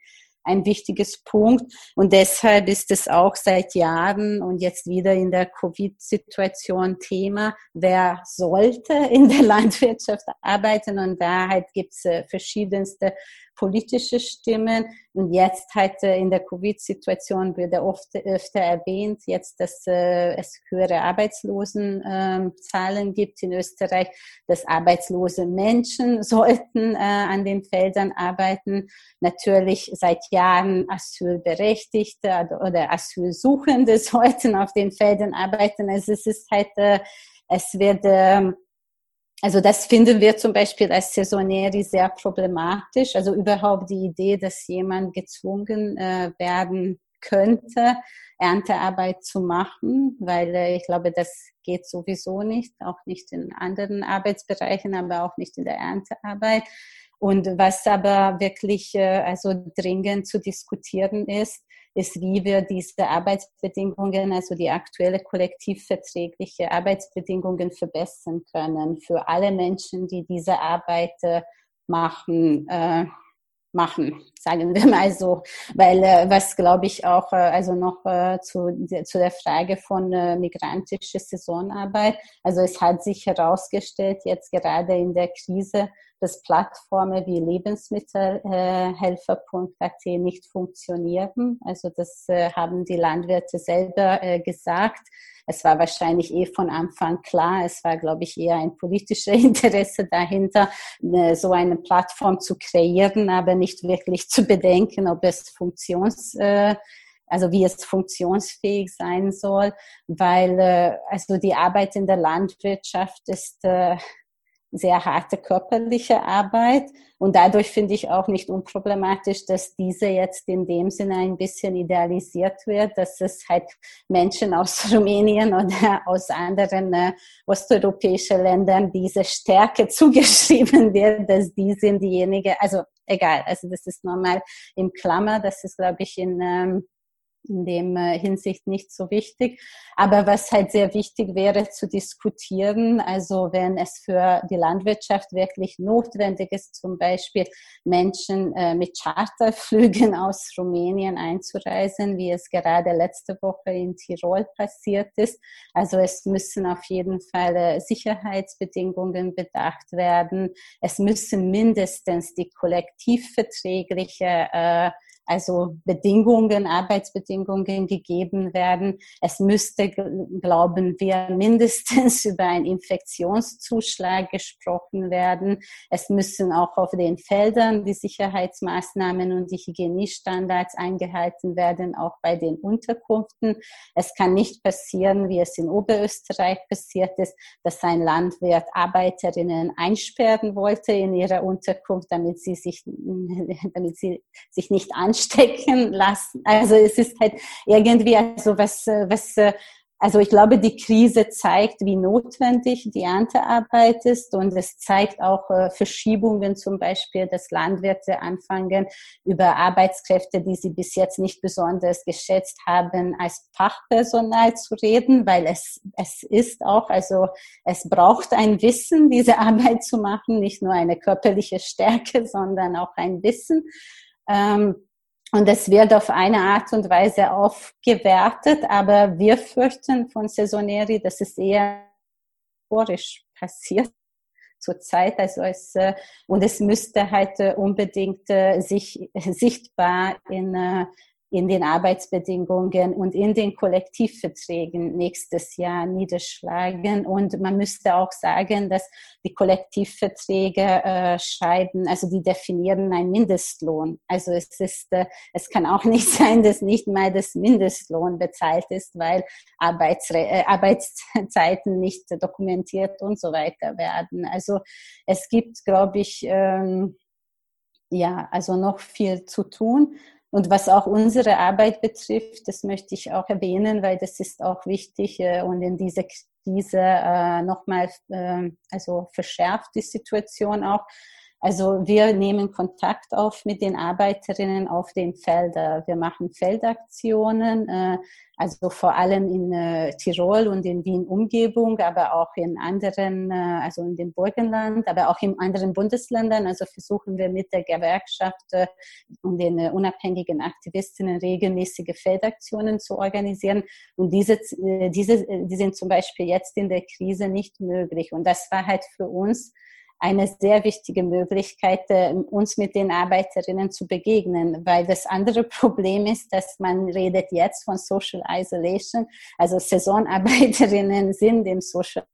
ein wichtiges Punkt. Und deshalb ist es auch seit Jahren und jetzt wieder in der Covid-Situation Thema, wer sollte in der Landwirtschaft arbeiten. Und da halt gibt es äh, verschiedenste politische Stimmen. Und jetzt halt äh, in der Covid-Situation wird oft öfter erwähnt, jetzt, dass äh, es höhere Arbeitslosenzahlen gibt in Österreich, dass arbeitslose Menschen sollten äh, an den Feldern arbeiten. Natürlich seit Jahren Asylberechtigte oder Asylsuchende sollten auf den Feldern arbeiten. Also es ist halt, es wird ähm, also das finden wir zum Beispiel als Saisonäri sehr problematisch. Also überhaupt die Idee, dass jemand gezwungen äh, werden könnte, Erntearbeit zu machen, weil äh, ich glaube, das geht sowieso nicht, auch nicht in anderen Arbeitsbereichen, aber auch nicht in der Erntearbeit. Und was aber wirklich äh, also dringend zu diskutieren ist, ist, wie wir diese Arbeitsbedingungen, also die aktuelle kollektivverträgliche Arbeitsbedingungen verbessern können für alle Menschen, die diese Arbeit äh, machen. Äh, machen, sagen wir mal so. Weil äh, was glaube ich auch, äh, also noch äh, zu, zu der Frage von äh, migrantischer Saisonarbeit. Also es hat sich herausgestellt, jetzt gerade in der Krise, dass Plattformen wie Lebensmittelhelfer.at nicht funktionieren. Also das äh, haben die Landwirte selber äh, gesagt. Es war wahrscheinlich eh von Anfang klar. Es war, glaube ich, eher ein politisches Interesse dahinter, so eine Plattform zu kreieren, aber nicht wirklich zu bedenken, ob es funktions also wie es funktionsfähig sein soll, weil also die Arbeit in der Landwirtschaft ist sehr harte körperliche Arbeit. Und dadurch finde ich auch nicht unproblematisch, dass diese jetzt in dem Sinne ein bisschen idealisiert wird, dass es halt Menschen aus Rumänien oder aus anderen äh, osteuropäischen Ländern diese Stärke zugeschrieben wird, dass die sind diejenigen, also egal, also das ist normal im Klammer, das ist, glaube ich, in ähm, in dem äh, Hinsicht nicht so wichtig. Aber was halt sehr wichtig wäre zu diskutieren, also wenn es für die Landwirtschaft wirklich notwendig ist, zum Beispiel Menschen äh, mit Charterflügen aus Rumänien einzureisen, wie es gerade letzte Woche in Tirol passiert ist. Also es müssen auf jeden Fall äh, Sicherheitsbedingungen bedacht werden. Es müssen mindestens die kollektivverträgliche äh, also Bedingungen, Arbeitsbedingungen gegeben werden. Es müsste, glauben wir, mindestens über einen Infektionszuschlag gesprochen werden. Es müssen auch auf den Feldern die Sicherheitsmaßnahmen und die Hygieniestandards eingehalten werden, auch bei den Unterkünften. Es kann nicht passieren, wie es in Oberösterreich passiert ist, dass ein Landwirt Arbeiterinnen einsperren wollte in ihrer Unterkunft, damit sie sich, damit sie sich nicht anschauen anstecken lassen. Also es ist halt irgendwie also was, was also ich glaube, die Krise zeigt, wie notwendig die Erntearbeit ist und es zeigt auch äh, Verschiebungen, zum Beispiel, dass Landwirte anfangen, über Arbeitskräfte, die sie bis jetzt nicht besonders geschätzt haben, als Fachpersonal zu reden, weil es, es ist auch, also es braucht ein Wissen, diese Arbeit zu machen, nicht nur eine körperliche Stärke, sondern auch ein Wissen. Ähm, und es wird auf eine Art und Weise aufgewertet, aber wir fürchten von Saisoneri, dass es eher historisch passiert zurzeit. Also es, äh, und es müsste halt äh, unbedingt äh, sich sichtbar in in den Arbeitsbedingungen und in den Kollektivverträgen nächstes Jahr niederschlagen. Und man müsste auch sagen, dass die Kollektivverträge äh, schreiben, also die definieren einen Mindestlohn. Also es ist, äh, es kann auch nicht sein, dass nicht mal das Mindestlohn bezahlt ist, weil Arbeitsre äh, Arbeitszeiten nicht dokumentiert und so weiter werden. Also es gibt, glaube ich, ähm, ja, also noch viel zu tun. Und was auch unsere Arbeit betrifft, das möchte ich auch erwähnen, weil das ist auch wichtig äh, und in dieser Krise äh, nochmal, äh, also verschärft die Situation auch. Also wir nehmen Kontakt auf mit den Arbeiterinnen auf den Feldern. Wir machen Feldaktionen, äh, also vor allem in äh, Tirol und in Wien Umgebung, aber auch in anderen, äh, also in dem Burgenland, aber auch in anderen Bundesländern. Also versuchen wir mit der Gewerkschaft und den unabhängigen Aktivistinnen regelmäßige Feldaktionen zu organisieren. Und diese, diese, die sind zum Beispiel jetzt in der Krise nicht möglich. Und das war halt für uns eine sehr wichtige Möglichkeit, äh, uns mit den Arbeiterinnen zu begegnen, weil das andere Problem ist, dass man redet jetzt von Social Isolation, also Saisonarbeiterinnen sind im Social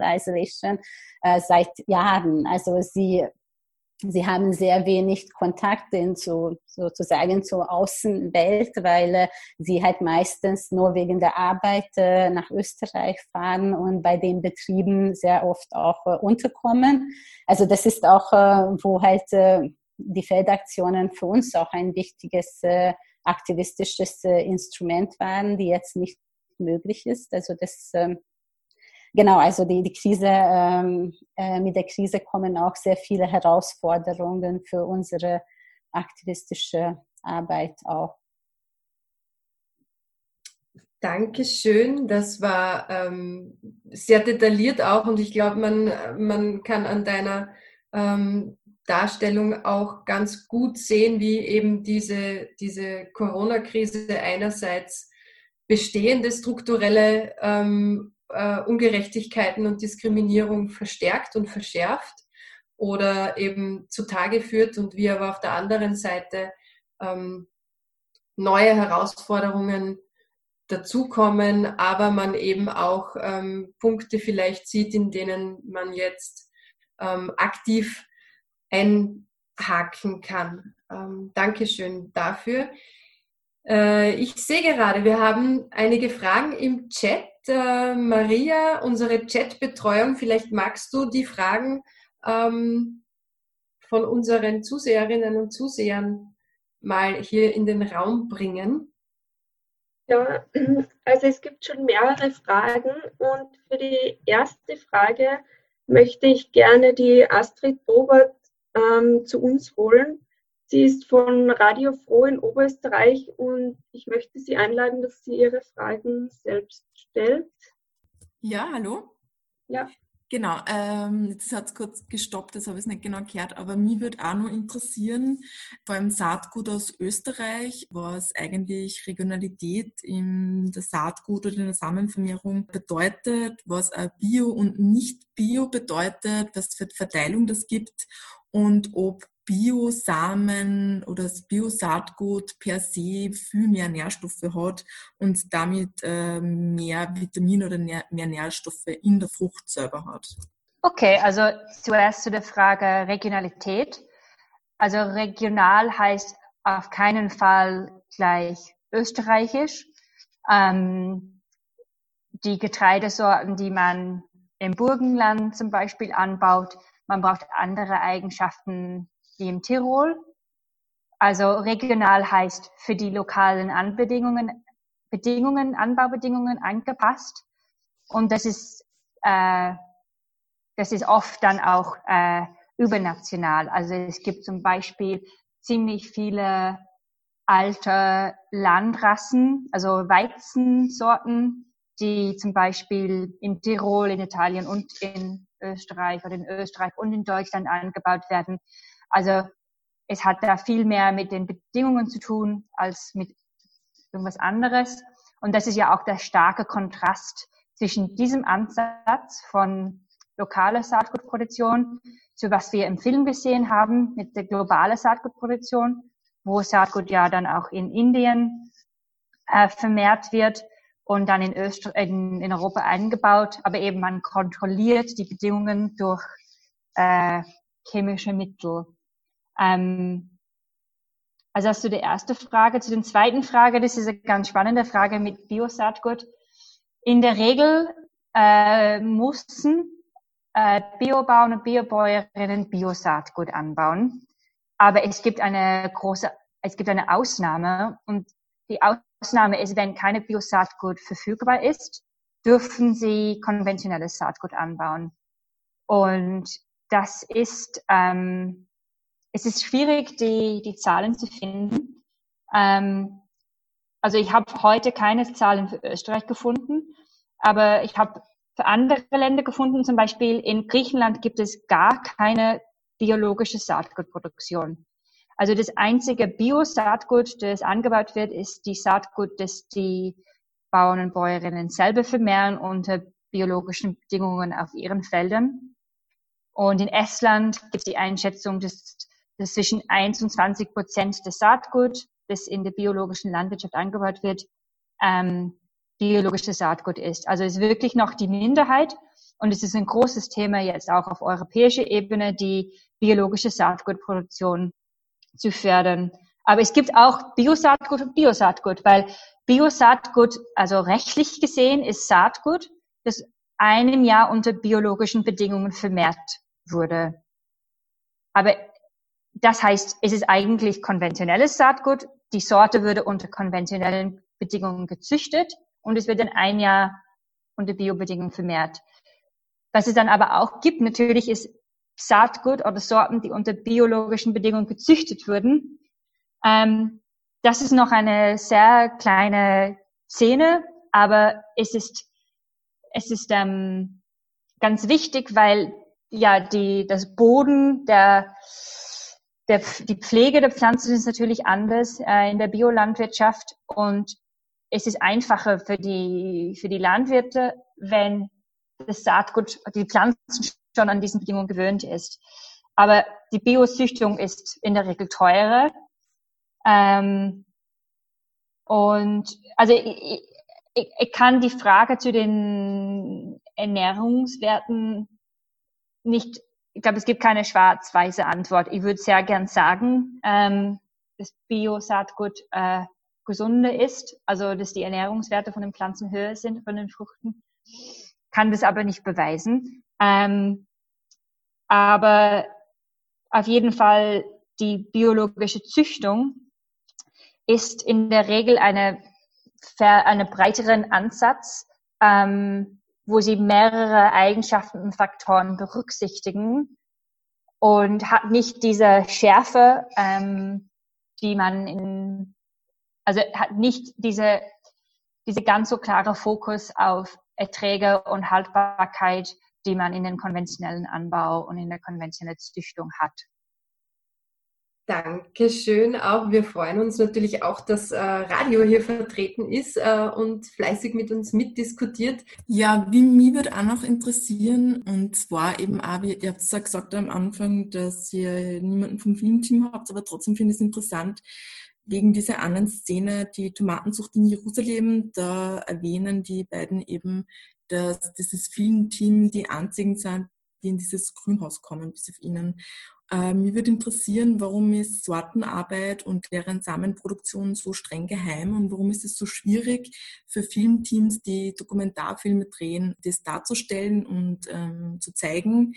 Isolation äh, seit Jahren. Also sie sie haben sehr wenig Kontakt in zu, sozusagen zur Außenwelt, weil äh, sie halt meistens nur wegen der Arbeit äh, nach Österreich fahren und bei den Betrieben sehr oft auch äh, unterkommen. Also das ist auch, wo halt die Feldaktionen für uns auch ein wichtiges aktivistisches Instrument waren, die jetzt nicht möglich ist. Also das ähm, genau, also die, die Krise, ähm, äh, mit der Krise kommen auch sehr viele Herausforderungen für unsere aktivistische Arbeit auch. Dankeschön. Das war ähm, sehr detailliert auch und ich glaube, man, man kann an deiner ähm, Darstellung auch ganz gut sehen, wie eben diese, diese Corona-Krise einerseits bestehende strukturelle ähm, äh, Ungerechtigkeiten und Diskriminierung verstärkt und verschärft oder eben zutage führt und wie aber auf der anderen Seite ähm, neue Herausforderungen dazukommen, aber man eben auch ähm, Punkte vielleicht sieht, in denen man jetzt ähm, aktiv einhaken kann. Ähm, Dankeschön dafür. Äh, ich sehe gerade, wir haben einige Fragen im Chat. Äh, Maria, unsere Chatbetreuung, vielleicht magst du die Fragen ähm, von unseren Zuseherinnen und Zusehern mal hier in den Raum bringen. Ja, also es gibt schon mehrere Fragen und für die erste Frage möchte ich gerne die Astrid Dobert ähm, zu uns holen. Sie ist von Radio Froh in Oberösterreich und ich möchte Sie einladen, dass sie Ihre Fragen selbst stellt. Ja, hallo. Ja. Genau, ähm, jetzt hat es kurz gestoppt, das habe ich nicht genau gehört, aber mich würde auch noch interessieren, vor allem Saatgut aus Österreich, was eigentlich Regionalität in der Saatgut oder in der Samenvermehrung bedeutet, was Bio und Nicht-Bio bedeutet, was für Verteilung das gibt und ob Biosamen oder das Biosaatgut per se viel mehr Nährstoffe hat und damit äh, mehr Vitamine oder mehr Nährstoffe in der Frucht selber hat. Okay, also zuerst zu der Frage Regionalität. Also regional heißt auf keinen Fall gleich österreichisch. Ähm, die Getreidesorten, die man im Burgenland zum Beispiel anbaut, man braucht andere Eigenschaften wie im Tirol. Also regional heißt für die lokalen Anbedingungen, Bedingungen, Anbaubedingungen angepasst. Und das ist, äh, das ist oft dann auch äh, übernational. Also es gibt zum Beispiel ziemlich viele alte Landrassen, also Weizensorten, die zum Beispiel in Tirol, in Italien und in Österreich oder in Österreich und in Deutschland angebaut werden. Also es hat da viel mehr mit den Bedingungen zu tun als mit irgendwas anderes. Und das ist ja auch der starke Kontrast zwischen diesem Ansatz von lokaler Saatgutproduktion zu was wir im Film gesehen haben mit der globalen Saatgutproduktion, wo Saatgut ja dann auch in Indien äh, vermehrt wird und dann in, Öster in, in Europa eingebaut. Aber eben man kontrolliert die Bedingungen durch äh, chemische Mittel. Ähm, also hast du die erste Frage. Zu der zweiten Frage, das ist eine ganz spannende Frage mit Biosaatgut. In der Regel äh, mussten äh, Biobauern und Biobäuerinnen Biosaatgut anbauen. Aber es gibt eine große, es gibt eine Ausnahme und die Ausnahme ist, wenn keine Biosaatgut verfügbar ist, dürfen sie konventionelles Saatgut anbauen. Und das ist ähm, es ist schwierig, die, die Zahlen zu finden. Ähm, also ich habe heute keine Zahlen für Österreich gefunden, aber ich habe für andere Länder gefunden. Zum Beispiel in Griechenland gibt es gar keine biologische Saatgutproduktion. Also das einzige Bio-Saatgut, das angebaut wird, ist die Saatgut, das die Bauern und Bäuerinnen selber vermehren unter biologischen Bedingungen auf ihren Feldern. Und in Estland gibt es die Einschätzung, dass dass zwischen 1 und 20 Prozent des Saatgut, das in der biologischen Landwirtschaft angebaut wird, ähm, biologisches Saatgut ist. Also es ist wirklich noch die Minderheit und es ist ein großes Thema jetzt auch auf europäischer Ebene, die biologische Saatgutproduktion zu fördern. Aber es gibt auch Biosaatgut und Biosaatgut, weil Biosaatgut, also rechtlich gesehen, ist Saatgut, das einem Jahr unter biologischen Bedingungen vermehrt wurde. Aber das heißt, es ist eigentlich konventionelles Saatgut. Die Sorte würde unter konventionellen Bedingungen gezüchtet und es wird in ein Jahr unter Biobedingungen vermehrt. Was es dann aber auch gibt, natürlich ist Saatgut oder Sorten, die unter biologischen Bedingungen gezüchtet wurden. Ähm, das ist noch eine sehr kleine Szene, aber es ist, es ist ähm, ganz wichtig, weil ja die, das Boden, der, der, die Pflege der Pflanzen ist natürlich anders äh, in der Biolandwirtschaft und es ist einfacher für die, für die Landwirte, wenn das Saatgut, die Pflanzen schon an diesen Bedingungen gewöhnt ist. Aber die Biozüchtung ist in der Regel teurer. Ähm, und also ich, ich, ich kann die Frage zu den Ernährungswerten nicht, ich glaube, es gibt keine schwarz-weiße Antwort. Ich würde sehr gern sagen, ähm, dass Bio-Saatgut äh, gesunder ist, also dass die Ernährungswerte von den Pflanzen höher sind, von den Früchten, kann das aber nicht beweisen. Ähm, aber auf jeden Fall die biologische Züchtung ist in der Regel eine, eine breiteren Ansatz, ähm, wo sie mehrere Eigenschaften und Faktoren berücksichtigen und hat nicht diese Schärfe, ähm, die man in, also hat nicht diese, diese ganz so klare Fokus auf Erträge und Haltbarkeit, die man in den konventionellen Anbau und in der konventionellen Züchtung hat. Dankeschön auch. Wir freuen uns natürlich auch, dass äh, Radio hier vertreten ist äh, und fleißig mit uns mitdiskutiert. Ja, wie mich würde auch noch interessieren, und zwar eben auch, wie ihr habt ja gesagt am Anfang, dass ihr niemanden vom Filmteam habt, aber trotzdem finde ich es interessant, wegen dieser anderen Szene, die Tomatenzucht in Jerusalem, da erwähnen die beiden eben, dass dieses Filmteam die einzigen sind, die in dieses Grünhaus kommen, bis auf ihnen. Äh, mir würde interessieren, warum ist Sortenarbeit und deren Samenproduktion so streng geheim und warum ist es so schwierig für Filmteams, die Dokumentarfilme drehen, das darzustellen und ähm, zu zeigen.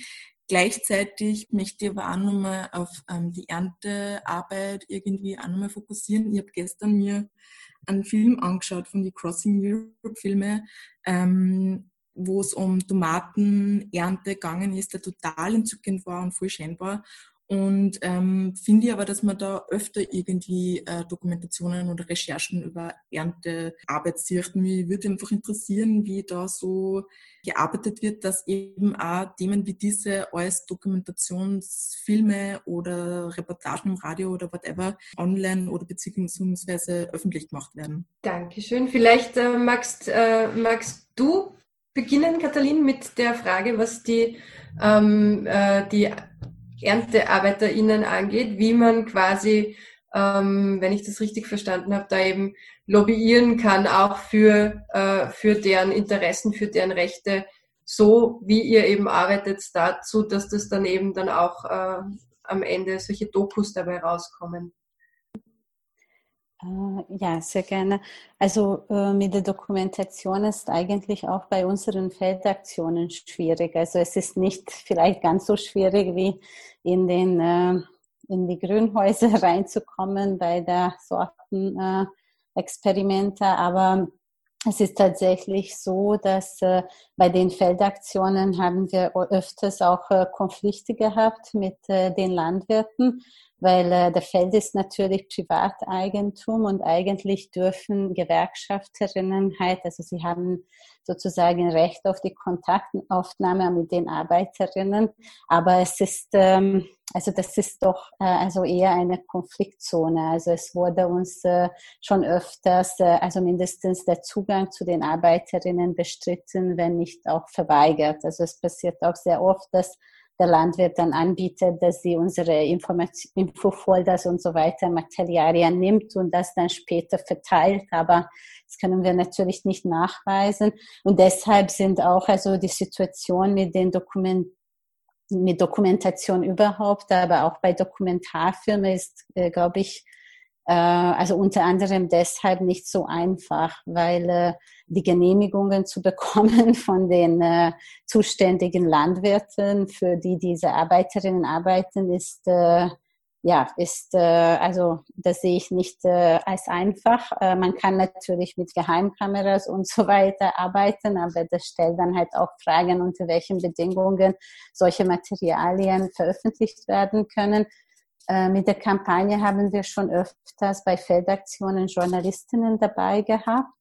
Gleichzeitig möchte ich aber auch nochmal auf ähm, die Erntearbeit irgendwie auch nochmal fokussieren. Ich habe gestern mir einen Film angeschaut von die Crossing Europe Filme, ähm, wo es um Tomatenernte gegangen ist, der total entzückend war und voll scheinbar. Und ähm, finde ich aber, dass man da öfter irgendwie äh, Dokumentationen oder Recherchen über Erntearbeit sieht. Mich würde einfach interessieren, wie da so gearbeitet wird, dass eben auch Themen wie diese als Dokumentationsfilme oder Reportagen im Radio oder whatever online oder beziehungsweise öffentlich gemacht werden. Dankeschön. Vielleicht äh, magst, äh, magst du beginnen, Katalin, mit der Frage, was die, ähm, äh, die ErntearbeiterInnen angeht, wie man quasi, ähm, wenn ich das richtig verstanden habe, da eben lobbyieren kann, auch für, äh, für deren Interessen, für deren Rechte, so wie ihr eben arbeitet dazu, dass das dann eben dann auch äh, am Ende solche Dokus dabei rauskommen. Äh, ja, sehr gerne. Also äh, mit der Dokumentation ist eigentlich auch bei unseren Feldaktionen schwierig. Also es ist nicht vielleicht ganz so schwierig wie in den äh, in die Grünhäuser reinzukommen bei der Sortenexperimente, aber es ist tatsächlich so, dass äh, bei den Feldaktionen haben wir öfters auch äh, Konflikte gehabt mit äh, den Landwirten, weil äh, der Feld ist natürlich Privateigentum und eigentlich dürfen Gewerkschafterinnen halt, also sie haben sozusagen Recht auf die Kontaktaufnahme mit den Arbeiterinnen, aber es ist, ähm, also das ist doch äh, also eher eine Konfliktzone. Also es wurde uns äh, schon öfters, äh, also mindestens der Zugang zu den Arbeiterinnen bestritten, wenn nicht auch verweigert. Also es passiert auch sehr oft, dass der Landwirt dann anbietet, dass sie unsere Infofolders und so weiter, Materialien nimmt und das dann später verteilt. Aber das können wir natürlich nicht nachweisen. Und deshalb sind auch also die Situation mit den Dokumenten mit Dokumentation überhaupt, aber auch bei Dokumentarfilmen ist, äh, glaube ich, äh, also unter anderem deshalb nicht so einfach, weil äh, die Genehmigungen zu bekommen von den äh, zuständigen Landwirten, für die diese Arbeiterinnen arbeiten, ist ja, ist, äh, also das sehe ich nicht äh, als einfach. Äh, man kann natürlich mit Geheimkameras und so weiter arbeiten, aber das stellt dann halt auch Fragen, unter welchen Bedingungen solche Materialien veröffentlicht werden können. Äh, mit der Kampagne haben wir schon öfters bei Feldaktionen Journalistinnen dabei gehabt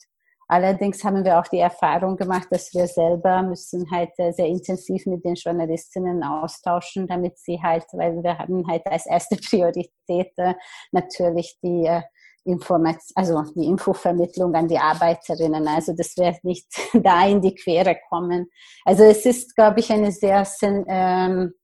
Allerdings haben wir auch die Erfahrung gemacht, dass wir selber müssen halt sehr intensiv mit den Journalistinnen austauschen, damit sie halt, weil wir haben halt als erste Priorität äh, natürlich die äh, Information, also die Infovermittlung an die Arbeiterinnen. Also das wird nicht da in die Quere kommen. Also es ist, glaube ich, eine sehr ähm,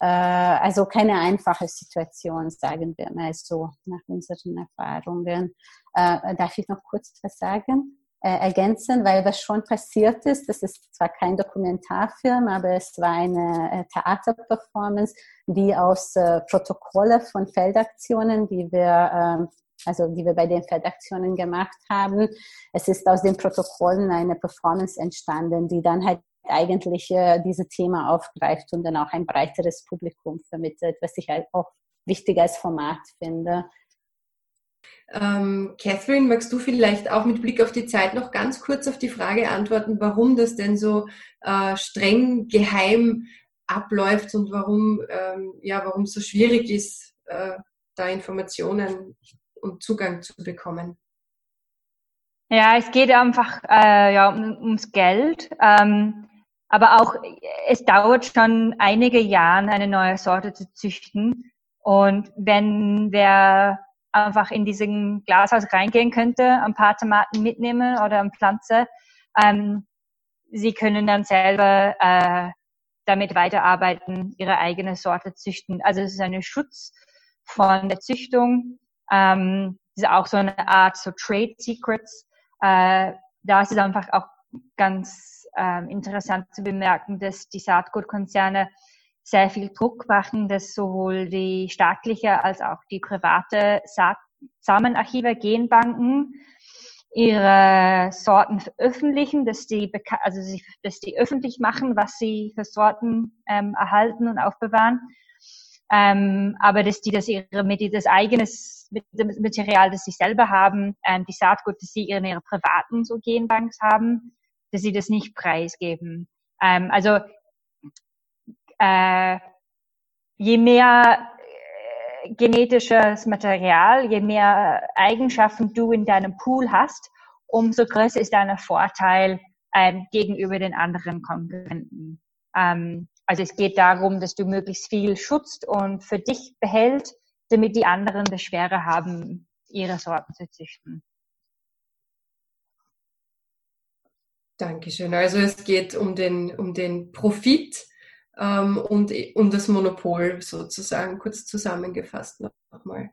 äh, also keine einfache Situation, sagen wir mal so nach unseren Erfahrungen. Äh, darf ich noch kurz was sagen? Äh, ergänzen, weil was schon passiert ist, das ist zwar kein Dokumentarfilm, aber es war eine äh, Theaterperformance, die aus äh, Protokolle von Feldaktionen, die wir äh, also die wir bei den Feldaktionen gemacht haben. Es ist aus den Protokollen eine Performance entstanden, die dann halt eigentlich äh, dieses Thema aufgreift und dann auch ein breiteres Publikum vermittelt, was ich halt auch wichtig als Format finde. Ähm, Catherine, magst du vielleicht auch mit Blick auf die Zeit noch ganz kurz auf die Frage antworten, warum das denn so äh, streng geheim abläuft und warum ähm, ja, warum es so schwierig ist, äh, da Informationen und Zugang zu bekommen? Ja, es geht einfach äh, ja, um, ums Geld. Ähm, aber auch, es dauert schon einige Jahre, eine neue Sorte zu züchten. Und wenn wir einfach in diesen Glashaus reingehen könnte, ein paar Tomaten mitnehmen oder eine Pflanze. Ähm, sie können dann selber äh, damit weiterarbeiten, ihre eigene Sorte züchten. Also es ist ein Schutz von der Züchtung. Ähm, ist auch so eine Art so Trade Secrets. Äh, da ist es einfach auch ganz äh, interessant zu bemerken, dass die Saatgutkonzerne sehr viel Druck machen, dass sowohl die staatliche als auch die private Samenarchive, Genbanken ihre Sorten veröffentlichen, dass die, also sie, dass die öffentlich machen, was sie für Sorten ähm, erhalten und aufbewahren. Ähm, aber dass die das ihre mit das eigenes Material, das sie selber haben, ähm, die Saatgut, das sie in ihrer privaten so Genbanks haben, dass sie das nicht preisgeben. Ähm, also äh, je mehr äh, genetisches Material, je mehr Eigenschaften du in deinem Pool hast, umso größer ist dein Vorteil ähm, gegenüber den anderen Konkurrenten. Ähm, also es geht darum, dass du möglichst viel schützt und für dich behält, damit die anderen das schwerer haben, ihre Sorten zu züchten. Dankeschön. Also es geht um den, um den Profit ähm, und um das Monopol sozusagen kurz zusammengefasst nochmal.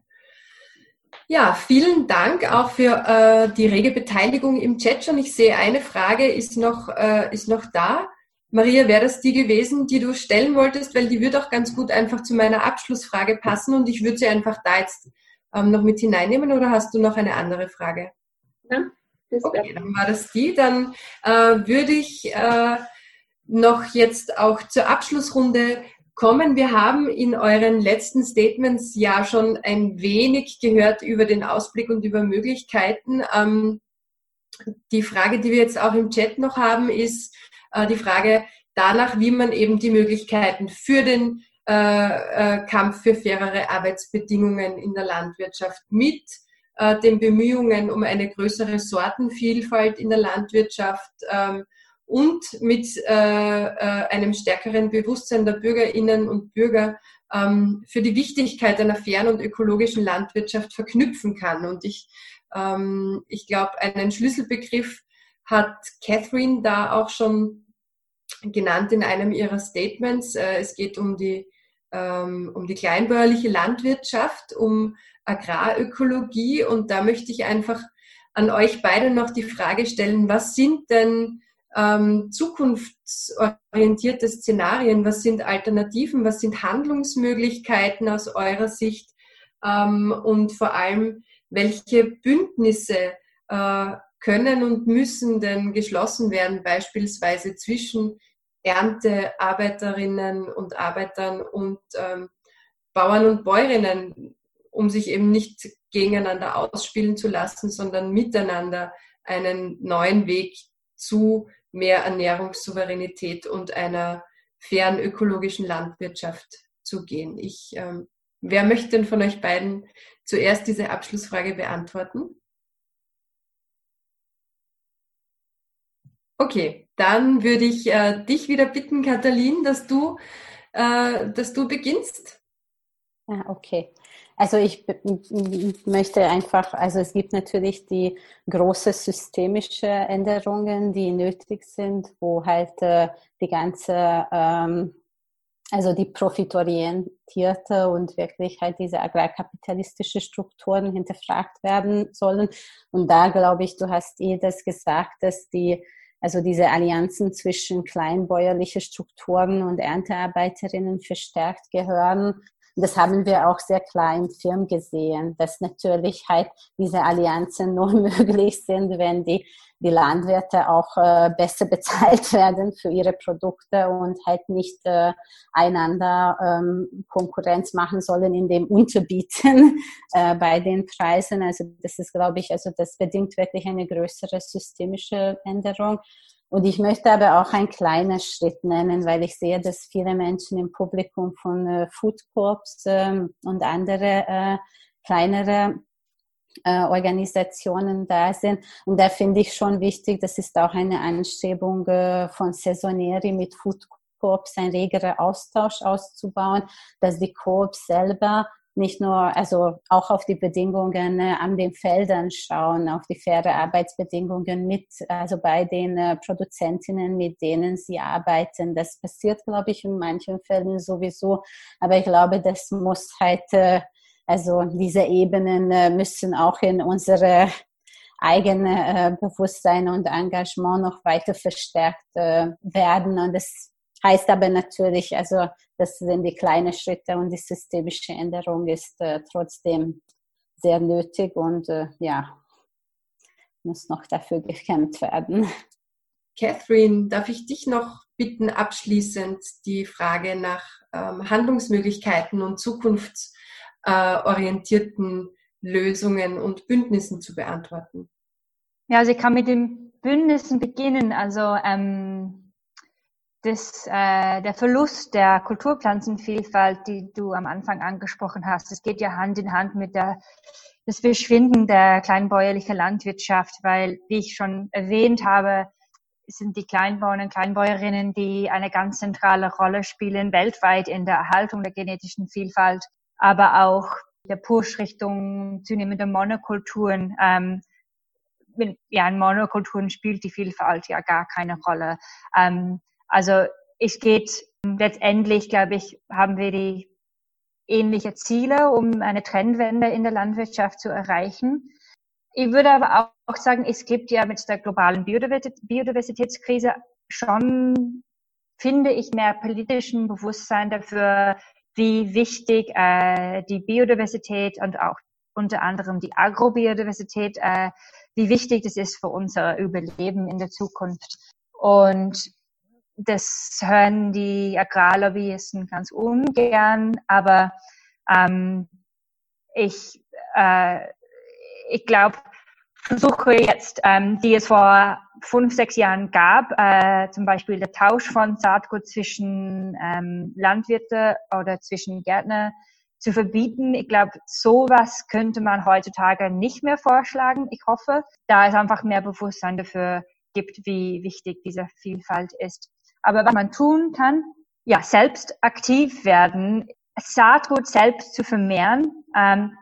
Ja, vielen Dank auch für äh, die rege Beteiligung im Chat schon. Ich sehe, eine Frage ist noch, äh, ist noch da. Maria, wäre das die gewesen, die du stellen wolltest? Weil die würde auch ganz gut einfach zu meiner Abschlussfrage passen und ich würde sie einfach da jetzt ähm, noch mit hineinnehmen oder hast du noch eine andere Frage? Ja, okay, dann war das die. Dann äh, würde ich äh, noch jetzt auch zur Abschlussrunde kommen. Wir haben in euren letzten Statements ja schon ein wenig gehört über den Ausblick und über Möglichkeiten. Ähm, die Frage, die wir jetzt auch im Chat noch haben, ist äh, die Frage danach, wie man eben die Möglichkeiten für den äh, äh, Kampf für fairere Arbeitsbedingungen in der Landwirtschaft mit äh, den Bemühungen um eine größere Sortenvielfalt in der Landwirtschaft ähm, und mit äh, äh, einem stärkeren Bewusstsein der Bürgerinnen und Bürger ähm, für die Wichtigkeit einer fairen und ökologischen Landwirtschaft verknüpfen kann. Und ich, ähm, ich glaube, einen Schlüsselbegriff hat Catherine da auch schon genannt in einem ihrer Statements. Äh, es geht um die, ähm, um die kleinbäuerliche Landwirtschaft, um Agrarökologie. Und da möchte ich einfach an euch beide noch die Frage stellen, was sind denn ähm, zukunftsorientierte Szenarien? Was sind Alternativen? Was sind Handlungsmöglichkeiten aus eurer Sicht? Ähm, und vor allem, welche Bündnisse äh, können und müssen denn geschlossen werden, beispielsweise zwischen Erntearbeiterinnen und Arbeitern und ähm, Bauern und Bäuerinnen, um sich eben nicht gegeneinander ausspielen zu lassen, sondern miteinander einen neuen Weg zu mehr Ernährungssouveränität und einer fairen ökologischen Landwirtschaft zu gehen. Ich, ähm, wer möchte denn von euch beiden zuerst diese Abschlussfrage beantworten? Okay, dann würde ich äh, dich wieder bitten, Katalin, dass du, äh, dass du beginnst. Ja, okay. Also ich möchte einfach, also es gibt natürlich die große systemische Änderungen, die nötig sind, wo halt äh, die ganze, ähm, also die profitorientierte und wirklich halt diese agrarkapitalistische Strukturen hinterfragt werden sollen. Und da glaube ich, du hast eh das gesagt, dass die also diese Allianzen zwischen kleinbäuerliche Strukturen und Erntearbeiterinnen verstärkt gehören. Das haben wir auch sehr klar im Film gesehen, dass natürlich halt diese Allianzen nur möglich sind, wenn die, die Landwirte auch äh, besser bezahlt werden für ihre Produkte und halt nicht äh, einander ähm, Konkurrenz machen sollen, in dem Unterbieten äh, bei den Preisen. Also das ist, glaube ich, also das bedingt wirklich eine größere systemische Änderung. Und ich möchte aber auch einen kleinen Schritt nennen, weil ich sehe, dass viele Menschen im Publikum von äh, Food Corps äh, und andere äh, kleinere äh, Organisationen da sind. Und da finde ich schon wichtig, das ist auch eine Anstrebung äh, von Saisoneri mit Food Corps, ein regerer Austausch auszubauen, dass die Corps selber nicht nur, also auch auf die Bedingungen äh, an den Feldern schauen, auf die faire Arbeitsbedingungen mit, also bei den äh, Produzentinnen, mit denen sie arbeiten. Das passiert, glaube ich, in manchen Fällen sowieso. Aber ich glaube, das muss halt, äh, also diese Ebenen müssen auch in unsere eigene Bewusstsein und Engagement noch weiter verstärkt werden. Und das Heißt aber natürlich, also das sind die kleinen Schritte und die systemische Änderung ist äh, trotzdem sehr nötig und äh, ja, muss noch dafür gekämpft werden. Catherine, darf ich dich noch bitten, abschließend die Frage nach ähm, Handlungsmöglichkeiten und zukunftsorientierten Lösungen und Bündnissen zu beantworten? Ja, also ich kann mit den Bündnissen beginnen. Also ähm, das, äh, der Verlust der Kulturpflanzenvielfalt, die du am Anfang angesprochen hast, das geht ja Hand in Hand mit der, das Verschwinden der kleinbäuerlichen Landwirtschaft, weil, wie ich schon erwähnt habe, sind die Kleinbauern und Kleinbäuerinnen, die eine ganz zentrale Rolle spielen weltweit in der Erhaltung der genetischen Vielfalt, aber auch der Push Richtung zunehmender Monokulturen. Ähm, ja, in Monokulturen spielt die Vielfalt ja gar keine Rolle. Ähm, also es geht letztendlich, glaube ich, haben wir die ähnliche Ziele, um eine Trendwende in der Landwirtschaft zu erreichen. Ich würde aber auch sagen, es gibt ja mit der globalen Biodiversitätskrise schon, finde ich, mehr politischen Bewusstsein dafür, wie wichtig äh, die Biodiversität und auch unter anderem die Agrobiodiversität, äh, wie wichtig das ist für unser Überleben in der Zukunft. Und das hören die Agrarlobbyisten ganz ungern, aber ähm, ich, äh, ich glaube, Versuche jetzt, ähm, die es vor fünf, sechs Jahren gab, äh, zum Beispiel der Tausch von Saatgut zwischen ähm, Landwirte oder zwischen Gärtner zu verbieten. Ich glaube, sowas könnte man heutzutage nicht mehr vorschlagen. Ich hoffe, da es einfach mehr Bewusstsein dafür gibt, wie wichtig diese Vielfalt ist. Aber was man tun kann, ja, selbst aktiv werden, Saatgut selbst zu vermehren, ähm,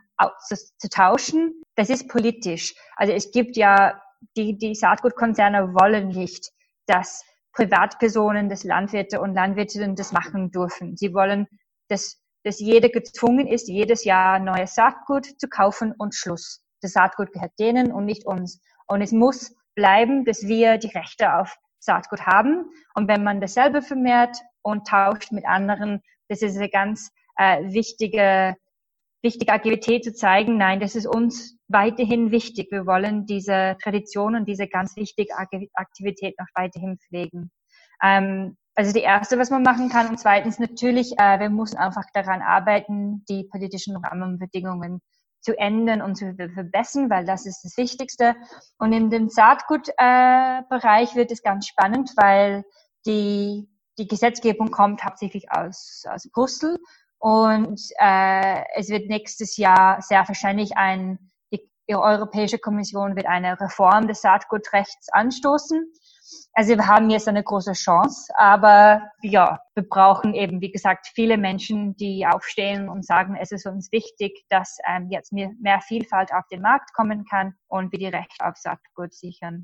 zu, tauschen, das ist politisch. Also es gibt ja, die, die Saatgutkonzerne wollen nicht, dass Privatpersonen, dass Landwirte und Landwirtinnen das machen dürfen. Sie wollen, dass, dass jeder gezwungen ist, jedes Jahr neues Saatgut zu kaufen und Schluss. Das Saatgut gehört denen und nicht uns. Und es muss bleiben, dass wir die Rechte auf Saatgut haben. Und wenn man dasselbe vermehrt und tauscht mit anderen, das ist eine ganz äh, wichtige, wichtige Aktivität zu zeigen, nein, das ist uns weiterhin wichtig. Wir wollen diese Tradition und diese ganz wichtige Aktivität noch weiterhin pflegen. Ähm, Also die erste, was man machen kann. Und zweitens natürlich, äh, wir müssen einfach daran arbeiten, die politischen Rahmenbedingungen zu ändern und zu verbessern, weil das ist das Wichtigste. Und in dem Saatgutbereich äh, wird es ganz spannend, weil die, die Gesetzgebung kommt hauptsächlich aus, aus Brüssel und äh, es wird nächstes Jahr sehr wahrscheinlich ein, die, die Europäische Kommission wird eine Reform des Saatgutrechts anstoßen. Also wir haben jetzt eine große Chance, aber ja, wir brauchen eben, wie gesagt, viele Menschen, die aufstehen und sagen, es ist uns wichtig, dass ähm, jetzt mehr, mehr Vielfalt auf den Markt kommen kann und wir die Rechte auf Saatgut sichern.